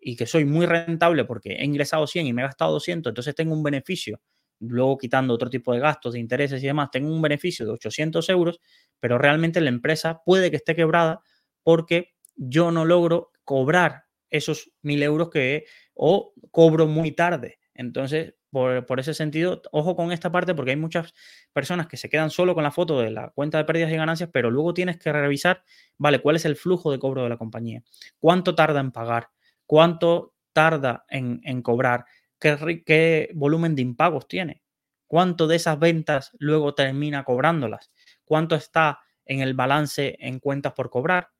S1: y que soy muy rentable porque he ingresado 100 y me he gastado 200, entonces tengo un beneficio, luego quitando otro tipo de gastos, de intereses y demás, tengo un beneficio de 800 euros, pero realmente la empresa puede que esté quebrada porque yo no logro cobrar esos 1000 euros que o cobro muy tarde. Entonces, por, ese sentido, ojo con esta parte porque hay muchas personas que se quedan solo con la foto de la cuenta de pérdidas y ganancias, pero luego tienes que revisar, vale, cuál es el flujo de cobro de la compañía, cuánto tarda en pagar, cuánto tarda en, cobrar, qué, volumen de impagos tiene, cuánto de esas ventas luego termina cobrándolas, cuánto está en el balance en cuentas por cobrar.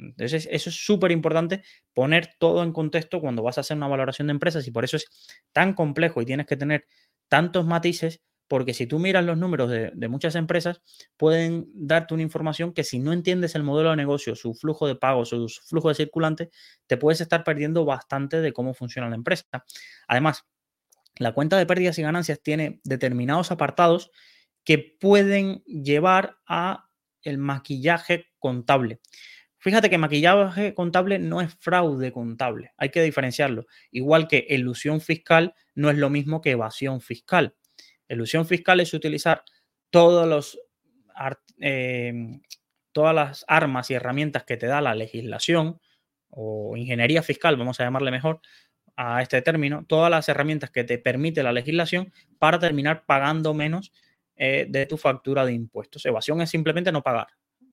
S1: Entonces, eso es súper importante poner todo en contexto cuando vas a hacer una valoración de empresas y por eso es tan complejo y tienes que tener tantos matices porque si tú miras los números de, muchas empresas, pueden darte una información que si no entiendes el modelo de negocio, su flujo de pagos, su flujo de circulante, te puedes estar perdiendo bastante de cómo funciona la empresa. Además, la cuenta de pérdidas y ganancias tiene determinados apartados que pueden llevar a el maquillaje contable. Fíjate que maquillaje contable no es fraude contable, hay que diferenciarlo. Igual que ilusión fiscal no es lo mismo que evasión fiscal. Ilusión fiscal es utilizar todos los, em, todas las armas y herramientas que te da la legislación o ingeniería fiscal, vamos a llamarle mejor a este término, todas las herramientas que te permite la legislación para terminar pagando menos eh, de tu factura de impuestos. Evasión es simplemente no pagar.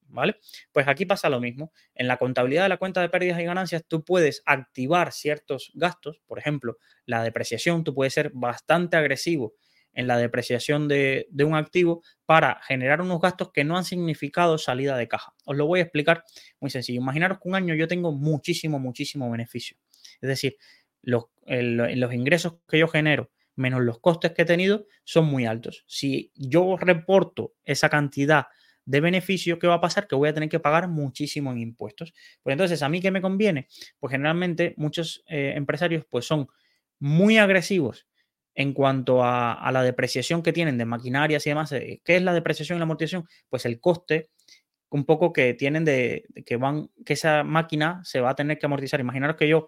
S1: ¿Vale? Pues aquí pasa lo mismo. En la contabilidad de la cuenta de pérdidas y ganancias, tú puedes activar ciertos gastos, por ejemplo, la depreciación, tú puedes ser bastante agresivo en la depreciación de, un activo para generar unos gastos que no han significado salida de caja. Os lo voy a explicar muy sencillo. Imaginaros que un año yo tengo muchísimo, muchísimo beneficio. Es decir, los, los ingresos que yo genero menos los costes que he tenido son muy altos. Si yo reporto esa cantidad de beneficio, ¿qué va a pasar? Que voy a tener que pagar muchísimo en impuestos. Pues entonces, ¿a mí qué me conviene? Pues generalmente muchos eh, empresarios pues son muy agresivos en cuanto a, la depreciación que tienen de maquinarias y demás. Eh, ¿Qué es la depreciación y la amortización? Pues el coste un poco que tienen de, que van, que esa máquina se va a tener que amortizar. Imaginaros que yo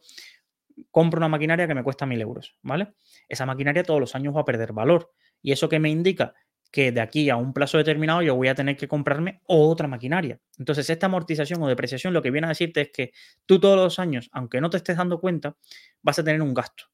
S1: compro una maquinaria que me cuesta mil euros, ¿vale? Esa maquinaria todos los años va a perder valor. Y eso que me indica que de aquí a un plazo determinado yo voy a tener que comprarme otra maquinaria. Entonces, esta amortización o depreciación lo que viene a decirte es que tú todos los años, aunque no te estés dando cuenta, vas a tener un gasto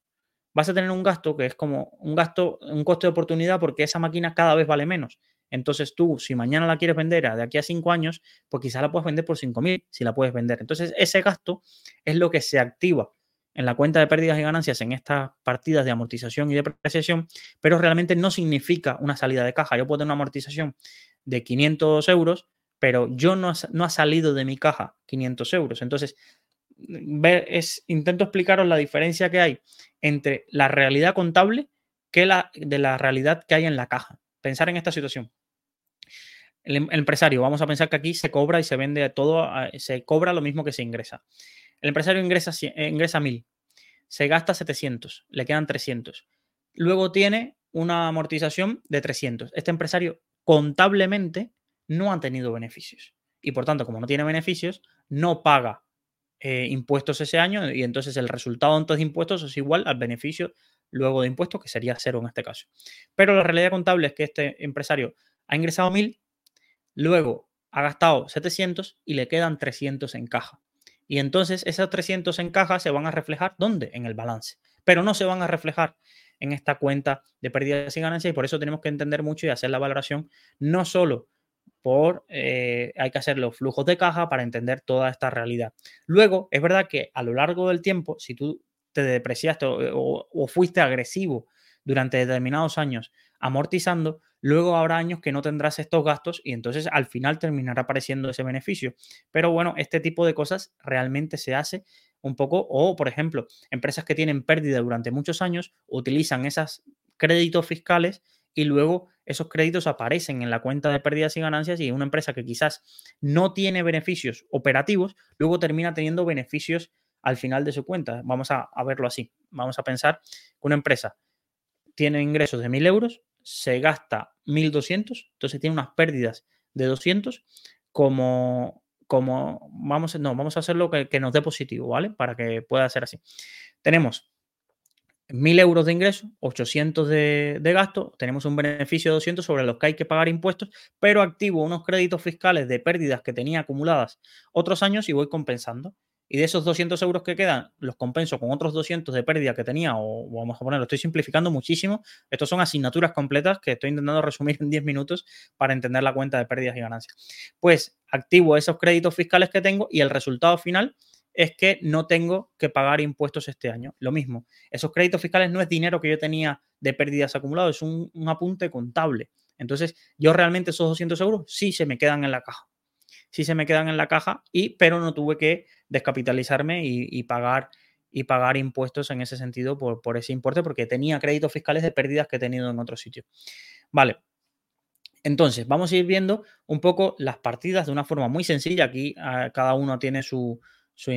S1: vas a tener un gasto que es como un gasto, un coste de oportunidad porque esa máquina cada vez vale menos. Entonces tú, si mañana la quieres vender de aquí a cinco años, pues quizás la puedes vender por cinco mil, si la puedes vender. Entonces ese gasto es lo que se activa en la cuenta de pérdidas y ganancias en estas partidas de amortización y depreciación, pero realmente no significa una salida de caja. Yo puedo tener una amortización de 500 euros, pero yo no, no ha salido de mi caja 500 euros. Entonces, ver, es, intento explicaros la diferencia que hay entre la realidad contable que la, de la realidad que hay en la caja. Pensar en esta situación. El, empresario, vamos a pensar que aquí se cobra y se vende todo, se cobra lo mismo que se ingresa. El empresario ingresa, ingresa 1000, se gasta 700, le quedan 300. Luego tiene una amortización de 300. Este empresario contablemente no ha tenido beneficios. Y por tanto, como no tiene beneficios, no paga eh, impuestos ese año y entonces el resultado antes de impuestos es igual al beneficio luego de impuestos, que sería cero en este caso. Pero la realidad contable es que este empresario ha ingresado 1000, luego ha gastado 700 y le quedan 300 en caja. Y entonces esos 300 en caja se van a reflejar ¿dónde? En el balance. Pero no se van a reflejar en esta cuenta de pérdidas y ganancias y por eso tenemos que entender mucho y hacer la valoración no solo por, eh, hay que hacer los flujos de caja para entender toda esta realidad. Luego, es verdad que a lo largo del tiempo, si tú te depreciaste o, fuiste agresivo durante determinados años amortizando, luego habrá años que no tendrás estos gastos y entonces al final terminará apareciendo ese beneficio. Pero bueno, este tipo de cosas realmente se hace un poco, o por ejemplo, empresas que tienen pérdida durante muchos años utilizan esos créditos fiscales y luego esos créditos aparecen en la cuenta de pérdidas y ganancias y una empresa que quizás no tiene beneficios operativos, luego termina teniendo beneficios al final de su cuenta. Vamos a, verlo así. Vamos a pensar que una empresa tiene ingresos de 1.000 euros, se gasta 1.200, entonces tiene unas pérdidas de 200 como, como vamos, no, vamos a hacerlo que, que nos dé positivo, ¿vale? Para que pueda ser así. Tenemos 1.000 euros de ingreso, 800 de, de, gasto, tenemos un beneficio de 200 sobre los que hay que pagar impuestos, pero activo unos créditos fiscales de pérdidas que tenía acumuladas otros años y voy compensando. Y de esos 200 euros que quedan, los compenso con otros 200 de pérdida que tenía, o vamos a ponerlo, estoy simplificando muchísimo. Estos son asignaturas completas que estoy intentando resumir en 10 minutos para entender la cuenta de pérdidas y ganancias. Pues activo esos créditos fiscales que tengo y el resultado final es que no tengo que pagar impuestos este año. Lo mismo, esos créditos fiscales no es dinero que yo tenía de pérdidas acumuladas, es un, apunte contable. Entonces, yo realmente esos 200 euros sí se me quedan en la caja. Sí se me quedan en la caja, y, pero no tuve que descapitalizarme y, pagar y pagar impuestos en ese sentido por, ese importe, porque tenía créditos fiscales de pérdidas que he tenido en otro sitio. Vale, entonces, vamos a ir viendo un poco las partidas de una forma muy sencilla. Aquí ah, cada uno tiene su, sus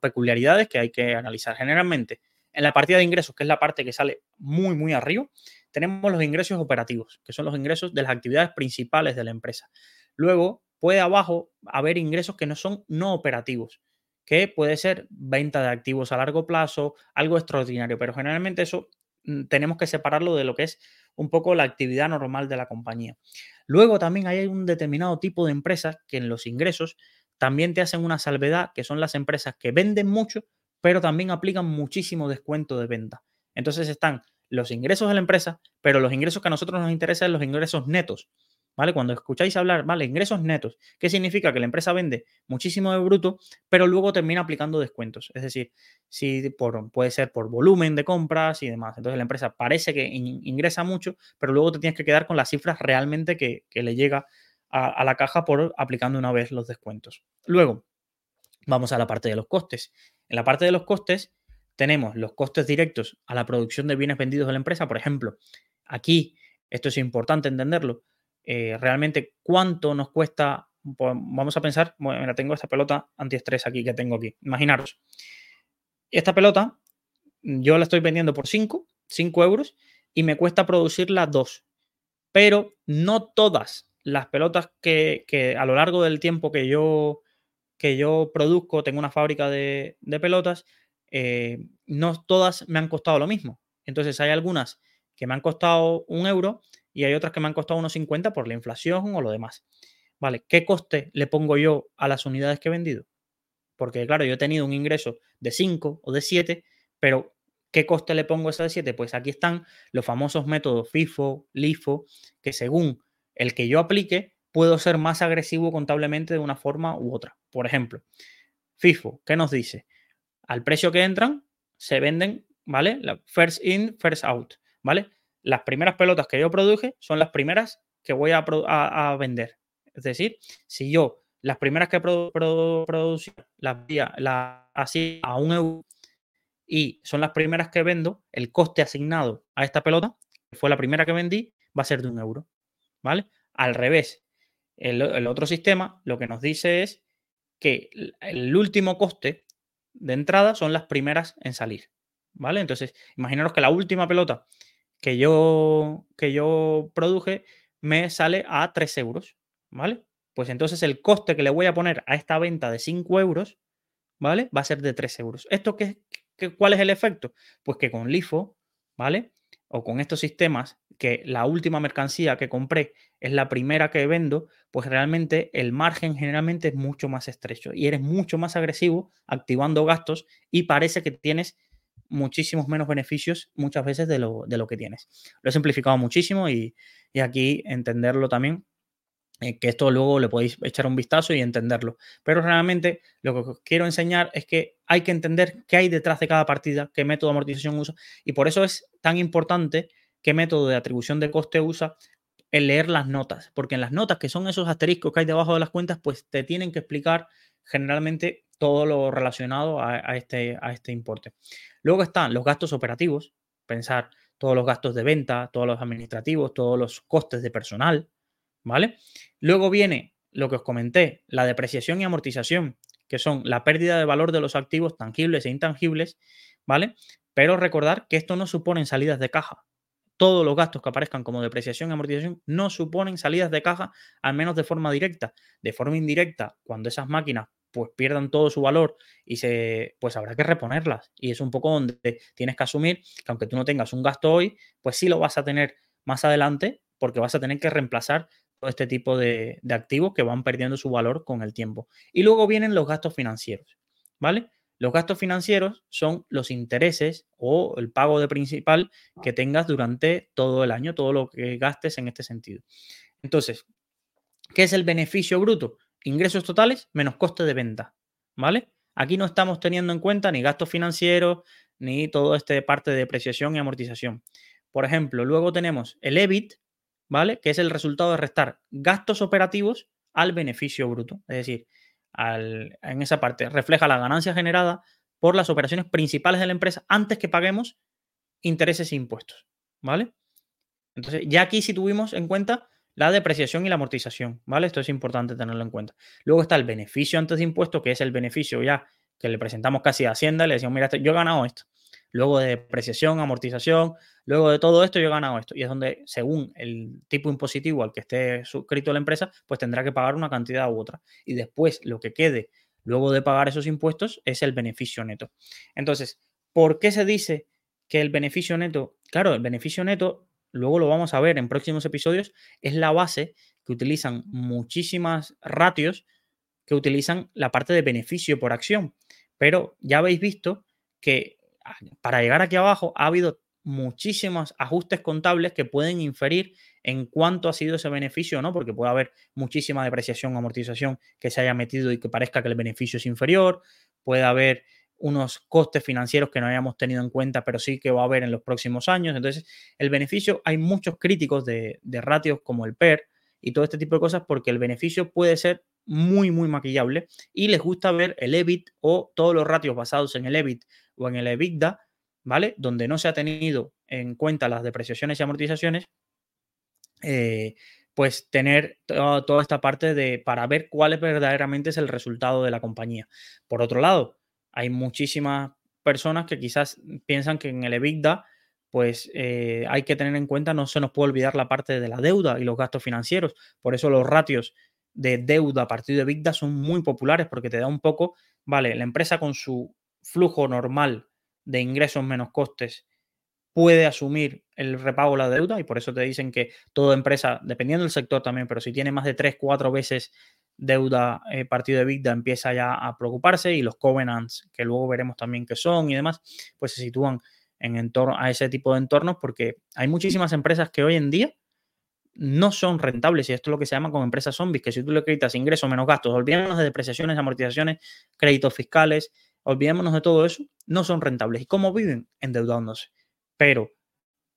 S1: peculiaridades que hay que analizar. Generalmente, en la partida de ingresos, que es la parte que sale muy, muy arriba, tenemos los ingresos operativos, que son los ingresos de las actividades principales de la empresa. Luego, puede abajo haber ingresos que no son no operativos, que puede ser venta de activos a largo plazo, algo extraordinario, pero generalmente eso mm, tenemos que separarlo de lo que es un poco la actividad normal de la compañía. Luego también hay un determinado tipo de empresas que en los ingresos también te hacen una salvedad, que son las empresas que venden mucho, pero también aplican muchísimo descuento de venta. Entonces están los ingresos de la empresa, pero los ingresos que a nosotros nos interesan son los ingresos netos. ¿vale? Cuando escucháis hablar, ¿vale? Ingresos netos, ¿qué significa? Que la empresa vende muchísimo de bruto, pero luego termina aplicando descuentos. Es decir, si por, puede ser por volumen de compras y demás. Entonces la empresa parece que ingresa mucho, pero luego te tienes que quedar con las cifras realmente que, le llega a, a la caja por aplicando una vez los descuentos. Luego, vamos a la parte de los costes. En la parte de los costes tenemos los costes directos a la producción de bienes vendidos de la empresa. Por ejemplo, aquí, esto es importante entenderlo, eh, realmente cuánto nos cuesta, pues, vamos a pensar, bueno, tengo esta pelota antiestrés aquí que tengo aquí. Imaginaros, esta pelota yo la estoy vendiendo por 5, 5 euros y me cuesta producirla 2. Pero no todas las pelotas que, a lo largo del tiempo que yo, que yo produzco, tengo una fábrica de, pelotas, eh, no todas me han costado lo mismo. Entonces hay algunas que me han costado un euro y hay otras que me han costado unos 50 por la inflación o lo demás. Vale, ¿qué coste le pongo yo a las unidades que he vendido? Porque claro, yo he tenido un ingreso de 5 o de 7, pero ¿qué coste le pongo a esa de 7? Pues aquí están los famosos métodos FIFO, LIFO, que según el que yo aplique, puedo ser más agresivo contablemente de una forma u otra. Por ejemplo, FIFO, ¿qué nos dice? Al precio que entran, se venden, ¿vale? first in, first out, ¿vale? las primeras pelotas que yo produje son las primeras que voy a, vender. Es decir, si yo las primeras que producí las la, así a un euro y son las primeras que vendo, el coste asignado a esta pelota, que fue la primera que vendí, va a ser de un euro. ¿Vale? Al revés, el otro sistema lo que nos dice es que el último coste de entrada son las primeras en salir. ¿Vale? Entonces, imaginaros que la última pelota que yo, que yo produje me sale a 3 euros, ¿vale? Pues entonces el coste que le voy a poner a esta venta de 5 euros, ¿vale? Va a ser de 3 euros. ¿Esto qué, qué, cuál es el efecto? Pues que con LIFO, ¿vale? O con estos sistemas, que la última mercancía que compré es la primera que vendo, pues realmente el margen generalmente es mucho más estrecho y eres mucho más agresivo activando gastos y parece que tienes muchísimos menos beneficios muchas veces de lo, que tienes. Lo he simplificado muchísimo y, aquí entenderlo también, eh, que esto luego le podéis echar un vistazo y entenderlo. Pero realmente lo que os quiero enseñar es que hay que entender qué hay detrás de cada partida, qué método de amortización usa y por eso es tan importante qué método de atribución de coste usa el leer las notas, porque en las notas, que son esos asteriscos que hay debajo de las cuentas, pues te tienen que explicar generalmente todo lo relacionado a, este, a este importe. Luego están los gastos operativos, pensar todos los gastos de venta, todos los administrativos, todos los costes de personal, ¿vale? Luego viene lo que os comenté, la depreciación y amortización, que son la pérdida de valor de los activos tangibles e intangibles, ¿vale? Pero recordar que esto no supone salidas de caja. Todos los gastos que aparezcan como depreciación y amortización no suponen salidas de caja, al menos de forma directa. De forma indirecta, cuando esas máquinas pues pierdan todo su valor y se, pues habrá que reponerlas. Y es un poco donde tienes que asumir que aunque tú no tengas un gasto hoy, pues sí lo vas a tener más adelante porque vas a tener que reemplazar este tipo de, activos que van perdiendo su valor con el tiempo. Y luego vienen los gastos financieros, ¿vale? Los gastos financieros son los intereses o el pago de principal que tengas durante todo el año, todo lo que gastes en este sentido. Entonces, ¿qué es el beneficio bruto? ingresos totales menos coste de venta, ¿vale? Aquí no estamos teniendo en cuenta ni gastos financieros, ni todo este parte de depreciación y amortización. Por ejemplo, luego tenemos el EBIT, ¿vale? Que es el resultado de restar gastos operativos al beneficio bruto. Es decir, en esa parte refleja la ganancia generada por las operaciones principales de la empresa antes que paguemos intereses e impuestos, ¿vale? Entonces, ya aquí sí tuvimos en cuenta la depreciación y la amortización, ¿vale? Esto es importante tenerlo en cuenta. Luego está el beneficio antes de impuestos, que es el beneficio ya que le presentamos casi a Hacienda, le decíamos, mira, yo he ganado esto. Luego de depreciación, amortización, luego de todo esto yo he ganado esto. Y es donde, según el tipo impositivo al que esté suscrito la empresa, pues tendrá que pagar una cantidad u otra. Y después lo que quede luego de pagar esos impuestos es el beneficio neto. Entonces, ¿por qué se dice que el beneficio neto, claro, el beneficio neto luego lo vamos a ver en próximos episodios, es la base que utilizan muchísimas ratios que utilizan la parte de beneficio por acción. Pero ya habéis visto que para llegar aquí abajo ha habido muchísimos ajustes contables que pueden inferir en cuánto ha sido ese beneficio, ¿no? Porque puede haber muchísima depreciación o amortización que se haya metido y que parezca que el beneficio es inferior, puede haber unos costes financieros que no hayamos tenido en cuenta, pero sí que va a haber en los próximos años. Entonces, el beneficio, hay muchos críticos de, ratios como el PER y todo este tipo de cosas porque el beneficio puede ser muy, muy maquillable y les gusta ver el EBIT o todos los ratios basados en el EBIT o en el EBITDA, ¿vale? Donde no se ha tenido en cuenta las depreciaciones y amortizaciones, eh, pues tener toda esta parte de para ver cuál es verdaderamente es el resultado de la compañía. Por otro lado, hay muchísimas personas que quizás piensan que en el EBITDA pues eh, hay que tener en cuenta, no se nos puede olvidar la parte de la deuda y los gastos financieros. Por eso los ratios de deuda a partir de EBITDA son muy populares porque te da un poco, vale, la empresa con su flujo normal de ingresos menos costes puede asumir el repago de la deuda y por eso te dicen que toda empresa, dependiendo del sector también, pero si tiene más de 3, 4 veces deuda eh, partido de vida empieza ya a preocuparse y los covenants, que luego veremos también qué son y demás, pues se sitúan en entorno a ese tipo de entornos porque hay muchísimas empresas que hoy en día no son rentables y esto es lo que se llama como empresas zombies, que si tú le acreditas ingresos menos gastos, olvidémonos de depreciaciones, amortizaciones, créditos fiscales, olvidémonos de todo eso, no son rentables. ¿Y cómo viven? Endeudándose. Pero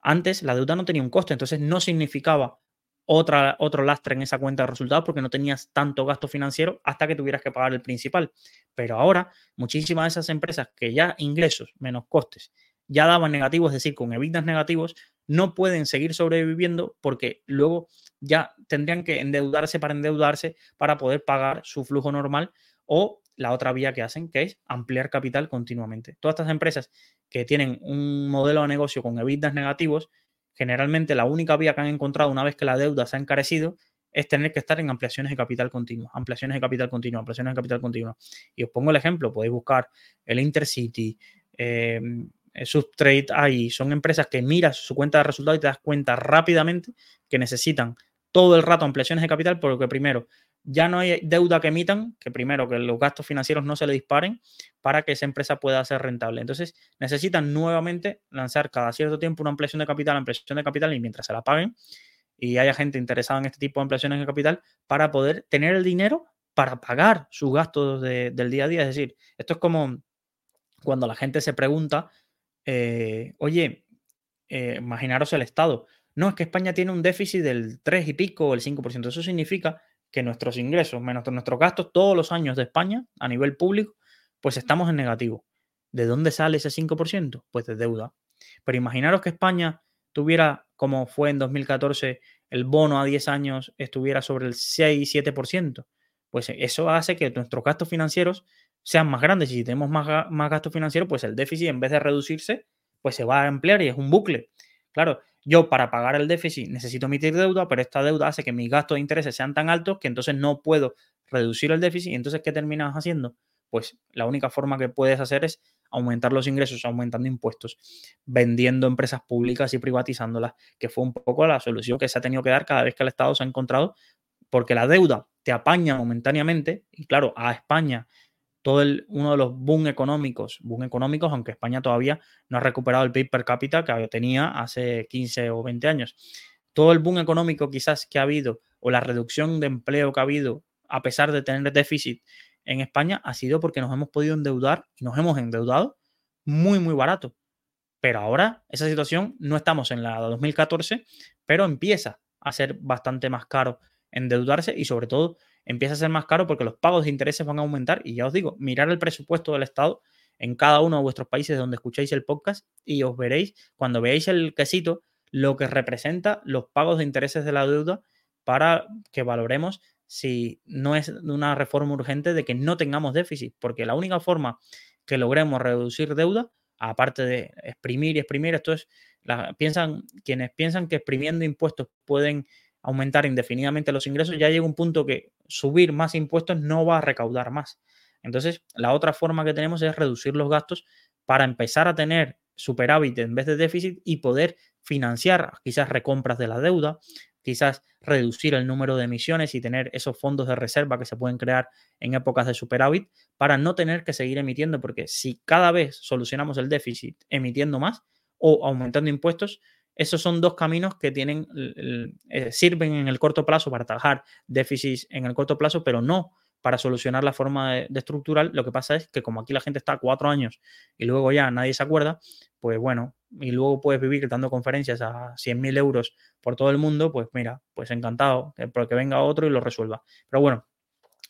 S1: antes la deuda no tenía un coste, entonces no significaba otra, otro lastre en esa cuenta de resultados porque no tenías tanto gasto financiero hasta que tuvieras que pagar el principal. Pero ahora, muchísimas de esas empresas que ya ingresos menos costes ya daban negativos, es decir, con evitas negativos, no pueden seguir sobreviviendo porque luego ya tendrían que endeudarse para endeudarse para poder pagar su flujo normal o la otra vía que hacen, que es ampliar capital continuamente. Todas estas empresas que tienen un modelo de negocio con evitas negativos generalmente la única vía que han encontrado una vez que la deuda se ha encarecido es tener que estar en ampliaciones de capital continuo, ampliaciones de capital continuo, ampliaciones de capital continuo. Y os pongo el ejemplo, podéis buscar el Intercity, eh, Subtrade ahí, son empresas que miras su cuenta de resultados y te das cuenta rápidamente que necesitan todo el rato ampliaciones de capital porque primero ya no hay deuda que emitan, que primero que los gastos financieros no se le disparen para que esa empresa pueda ser rentable. Entonces necesitan nuevamente lanzar cada cierto tiempo una ampliación de capital, ampliación de capital y mientras se la paguen y haya gente interesada en este tipo de ampliaciones de capital para poder tener el dinero para pagar sus gastos del día a día. Es decir, esto es como cuando la gente se pregunta, eh, oye, eh, imaginaros el Estado. No, es que España tiene un déficit del 3 y pico o el 5%. Eso significa que nuestros ingresos menos nuestros gastos todos los años de España a nivel público, pues estamos en negativo. ¿De dónde sale ese 5%? Pues de deuda. Pero imaginaros que España tuviera, como fue en 2014, el bono a 10 años estuviera sobre el 6-7%. Pues eso hace que nuestros gastos financieros sean más grandes. Y si tenemos más, más gastos financieros, pues el déficit en vez de reducirse, pues se va a ampliar y es un bucle. Claro, yo para pagar el déficit necesito emitir deuda, pero esta deuda hace que mis gastos de intereses sean tan altos que entonces no puedo reducir el déficit. Y entonces, ¿qué terminas haciendo? Pues la única forma que puedes hacer es aumentar los ingresos aumentando impuestos, vendiendo empresas públicas y privatizándolas, que fue un poco la solución que se ha tenido que dar cada vez que el Estado se ha encontrado, porque la deuda te apaña momentáneamente, y claro, a España todo el, uno de los boom económicos, boom económicos, aunque España todavía no ha recuperado el PIB per cápita que tenía hace 15 o 20 años. Todo el boom económico quizás que ha habido o la reducción de empleo que ha habido a pesar de tener déficit en España, ha sido porque nos hemos podido endeudar y nos hemos endeudado muy, muy barato. Pero ahora esa situación no estamos en la 2014, pero empieza a ser bastante más caro endeudarse y sobre todo empieza a ser más caro porque los pagos de intereses van a aumentar y ya os digo, mirar el presupuesto del Estado en cada uno de vuestros países donde escucháis el podcast y os veréis, cuando veáis el quesito, lo que representa los pagos de intereses de la deuda para que valoremos si no es una reforma urgente de que no tengamos déficit, porque la única forma que logremos reducir deuda, aparte de exprimir y exprimir, esto es, piensan, quienes piensan que exprimiendo impuestos pueden aumentar indefinidamente los ingresos, ya llega un punto que subir más impuestos no va a recaudar más. Entonces, la otra forma que tenemos es reducir los gastos para empezar a tener superávit en vez de déficit y poder financiar quizás recompras de la deuda, quizás reducir el número de emisiones y tener esos fondos de reserva que se pueden crear en épocas de superávit para no tener que seguir emitiendo, porque si cada vez solucionamos el déficit emitiendo más o aumentando impuestos, esos son dos caminos que tienen, eh, sirven en el corto plazo para trabajar déficits en el corto plazo, pero no para solucionar la forma de, estructural. Lo que pasa es que como aquí la gente está cuatro años y luego ya nadie se acuerda, pues bueno, y luego puedes vivir dando conferencias a 100.000 euros por todo el mundo, pues mira, pues encantado, porque venga otro y lo resuelva. Pero bueno,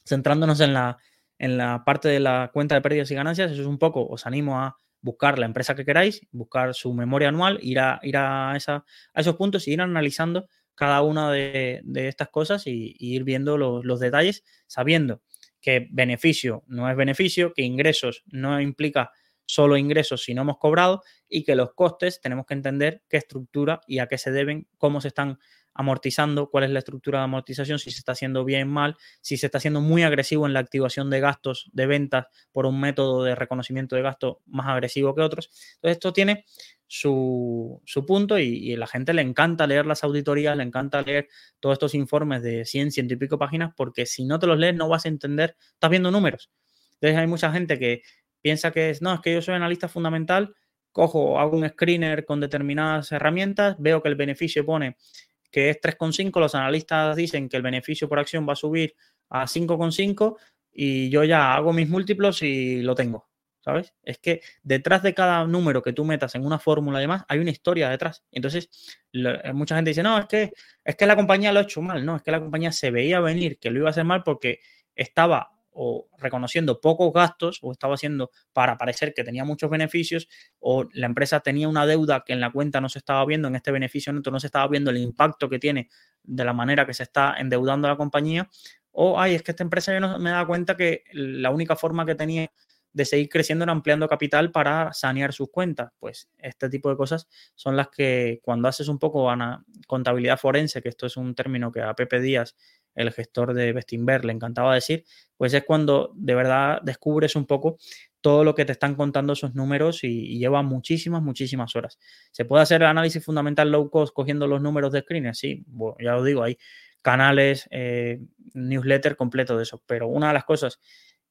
S1: centrándonos en la, en la parte de la cuenta de pérdidas y ganancias, eso es un poco, os animo a buscar la empresa que queráis, buscar su memoria anual, ir a, a, a esos puntos y ir analizando cada una de, estas cosas y, ir viendo los, detalles, sabiendo que beneficio no es beneficio, que ingresos no implica solo ingresos si no hemos cobrado y que los costes tenemos que entender qué estructura y a qué se deben, cómo se están amortizando, cuál es la estructura de amortización, si se está haciendo bien, mal, si se está haciendo muy agresivo en la activación de gastos de ventas por un método de reconocimiento de gasto más agresivo que otros. Entonces, esto tiene su, punto y, a la gente le encanta leer las auditorías, le encanta leer todos estos informes de 100, ciento y pico páginas, porque si no te los lees no vas a entender, estás viendo números. Entonces, hay mucha gente que piensa que es, no, es que yo soy analista fundamental, cojo, hago un screener con determinadas herramientas, veo que el beneficio pone que es 3,5, los analistas dicen que el beneficio por acción va a subir a 5,5 y yo ya hago mis múltiplos y lo tengo, ¿sabes? Es que detrás de cada número que tú metas en una fórmula y demás, hay una historia detrás. Entonces, mucha gente dice, no, es que, es que la compañía lo ha hecho mal, no, es que la compañía se veía venir que lo iba a hacer mal porque estaba o reconociendo pocos gastos o estaba haciendo para parecer que tenía muchos beneficios o la empresa tenía una deuda que en la cuenta no se estaba viendo, en este beneficio neto no se estaba viendo el impacto que tiene de la manera que se está endeudando la compañía o, ay, es que esta empresa yo no me da cuenta que la única forma que tenía de seguir creciendo era ampliando capital para sanear sus cuentas. Pues este tipo de cosas son las que cuando haces un poco contabilidad forense, que esto es un término que a Pepe Díaz el gestor de Bestinver le encantaba decir, pues es cuando de verdad descubres un poco todo lo que te están contando esos números y, lleva muchísimas, muchísimas horas. ¿Se puede hacer el análisis fundamental low cost cogiendo los números de screener? Sí, ya os digo, hay canales, eh, newsletter completo de eso, pero una de las cosas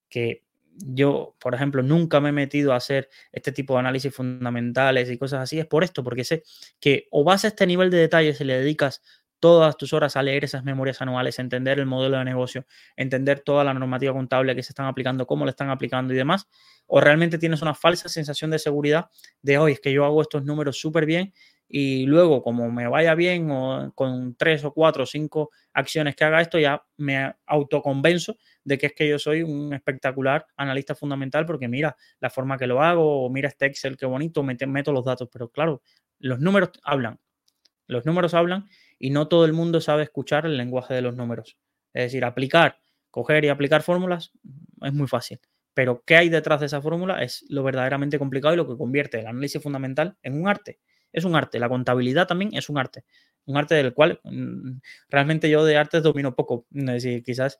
S1: que yo, por ejemplo, nunca me he metido a hacer este tipo de análisis fundamentales y cosas así, es por esto, porque sé que o vas a este nivel de detalles y le dedicas todas tus horas a leer esas memorias anuales, entender el modelo de negocio, entender toda la normativa contable que se están aplicando, cómo le están aplicando y demás, o realmente tienes una falsa sensación de seguridad de, hoy es que yo hago estos números súper bien y luego como me vaya bien o con tres o cuatro o cinco acciones que haga esto, ya me autoconvenzo de que es que yo soy un espectacular analista fundamental porque mira la forma que lo hago mira este Excel, qué bonito, meto los datos, pero claro, los números hablan, los números hablan y no todo el mundo sabe escuchar el lenguaje de los números. Es decir, aplicar, coger y aplicar fórmulas es muy fácil. Pero qué hay detrás de esa fórmula es lo verdaderamente complicado y lo que convierte el análisis fundamental en un arte. Es un arte. La contabilidad también es un arte. Un arte del cual mm, realmente yo de artes domino poco. Es decir, quizás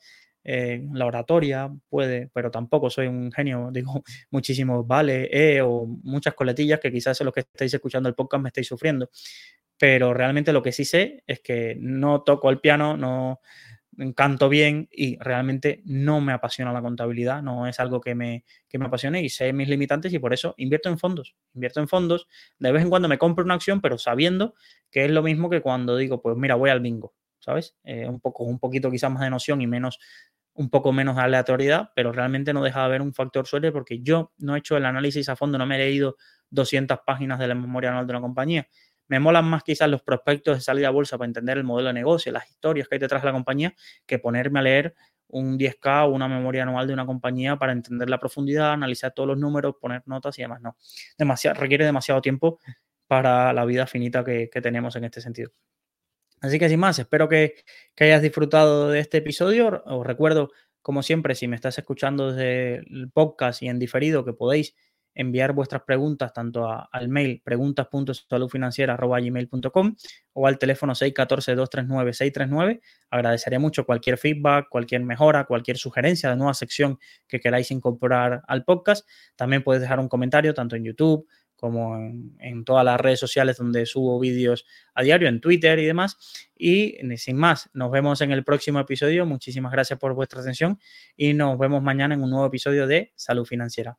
S1: eh, la oratoria puede, pero tampoco soy un genio. Digo, muchísimos vale, eh, o muchas coletillas que quizás los que estáis escuchando el podcast me estáis sufriendo pero realmente lo que sí sé es que no toco el piano, no canto bien y realmente no me apasiona la contabilidad, no es algo que me, que me apasione y sé mis limitantes y por eso invierto en fondos, invierto en fondos, de vez en cuando me compro una acción, pero sabiendo que es lo mismo que cuando digo, pues mira, voy al bingo, ¿sabes? Eh, un poco, un poquito quizás más de noción y menos un poco menos de aleatoriedad, pero realmente no deja de haber un factor suerte porque yo no he hecho el análisis a fondo, no me he leído 200 páginas de la memoria anual de una compañía. Me molan más quizás los prospectos de salida a bolsa para entender el modelo de negocio, las historias que hay detrás de la compañía, que ponerme a leer un 10K o una memoria anual de una compañía para entender la profundidad, analizar todos los números, poner notas y demás. No, requiere demasiado tiempo para la vida finita que, tenemos en este sentido. Así que sin más, espero que, que, hayas disfrutado de este episodio. Os recuerdo, como siempre, si me estás escuchando desde el podcast y en diferido, que podéis enviar vuestras preguntas tanto al mail preguntas.saludfinanciera.gmail.com o al teléfono 614-239-639. Agradecería mucho cualquier feedback, cualquier mejora, cualquier sugerencia de nueva sección que queráis incorporar al podcast. También podéis dejar un comentario tanto en YouTube como en, en, todas las redes sociales donde subo vídeos a diario, en Twitter y demás. Y sin más, nos vemos en el próximo episodio. Muchísimas gracias por vuestra atención y nos vemos mañana en un nuevo episodio de Salud Financiera.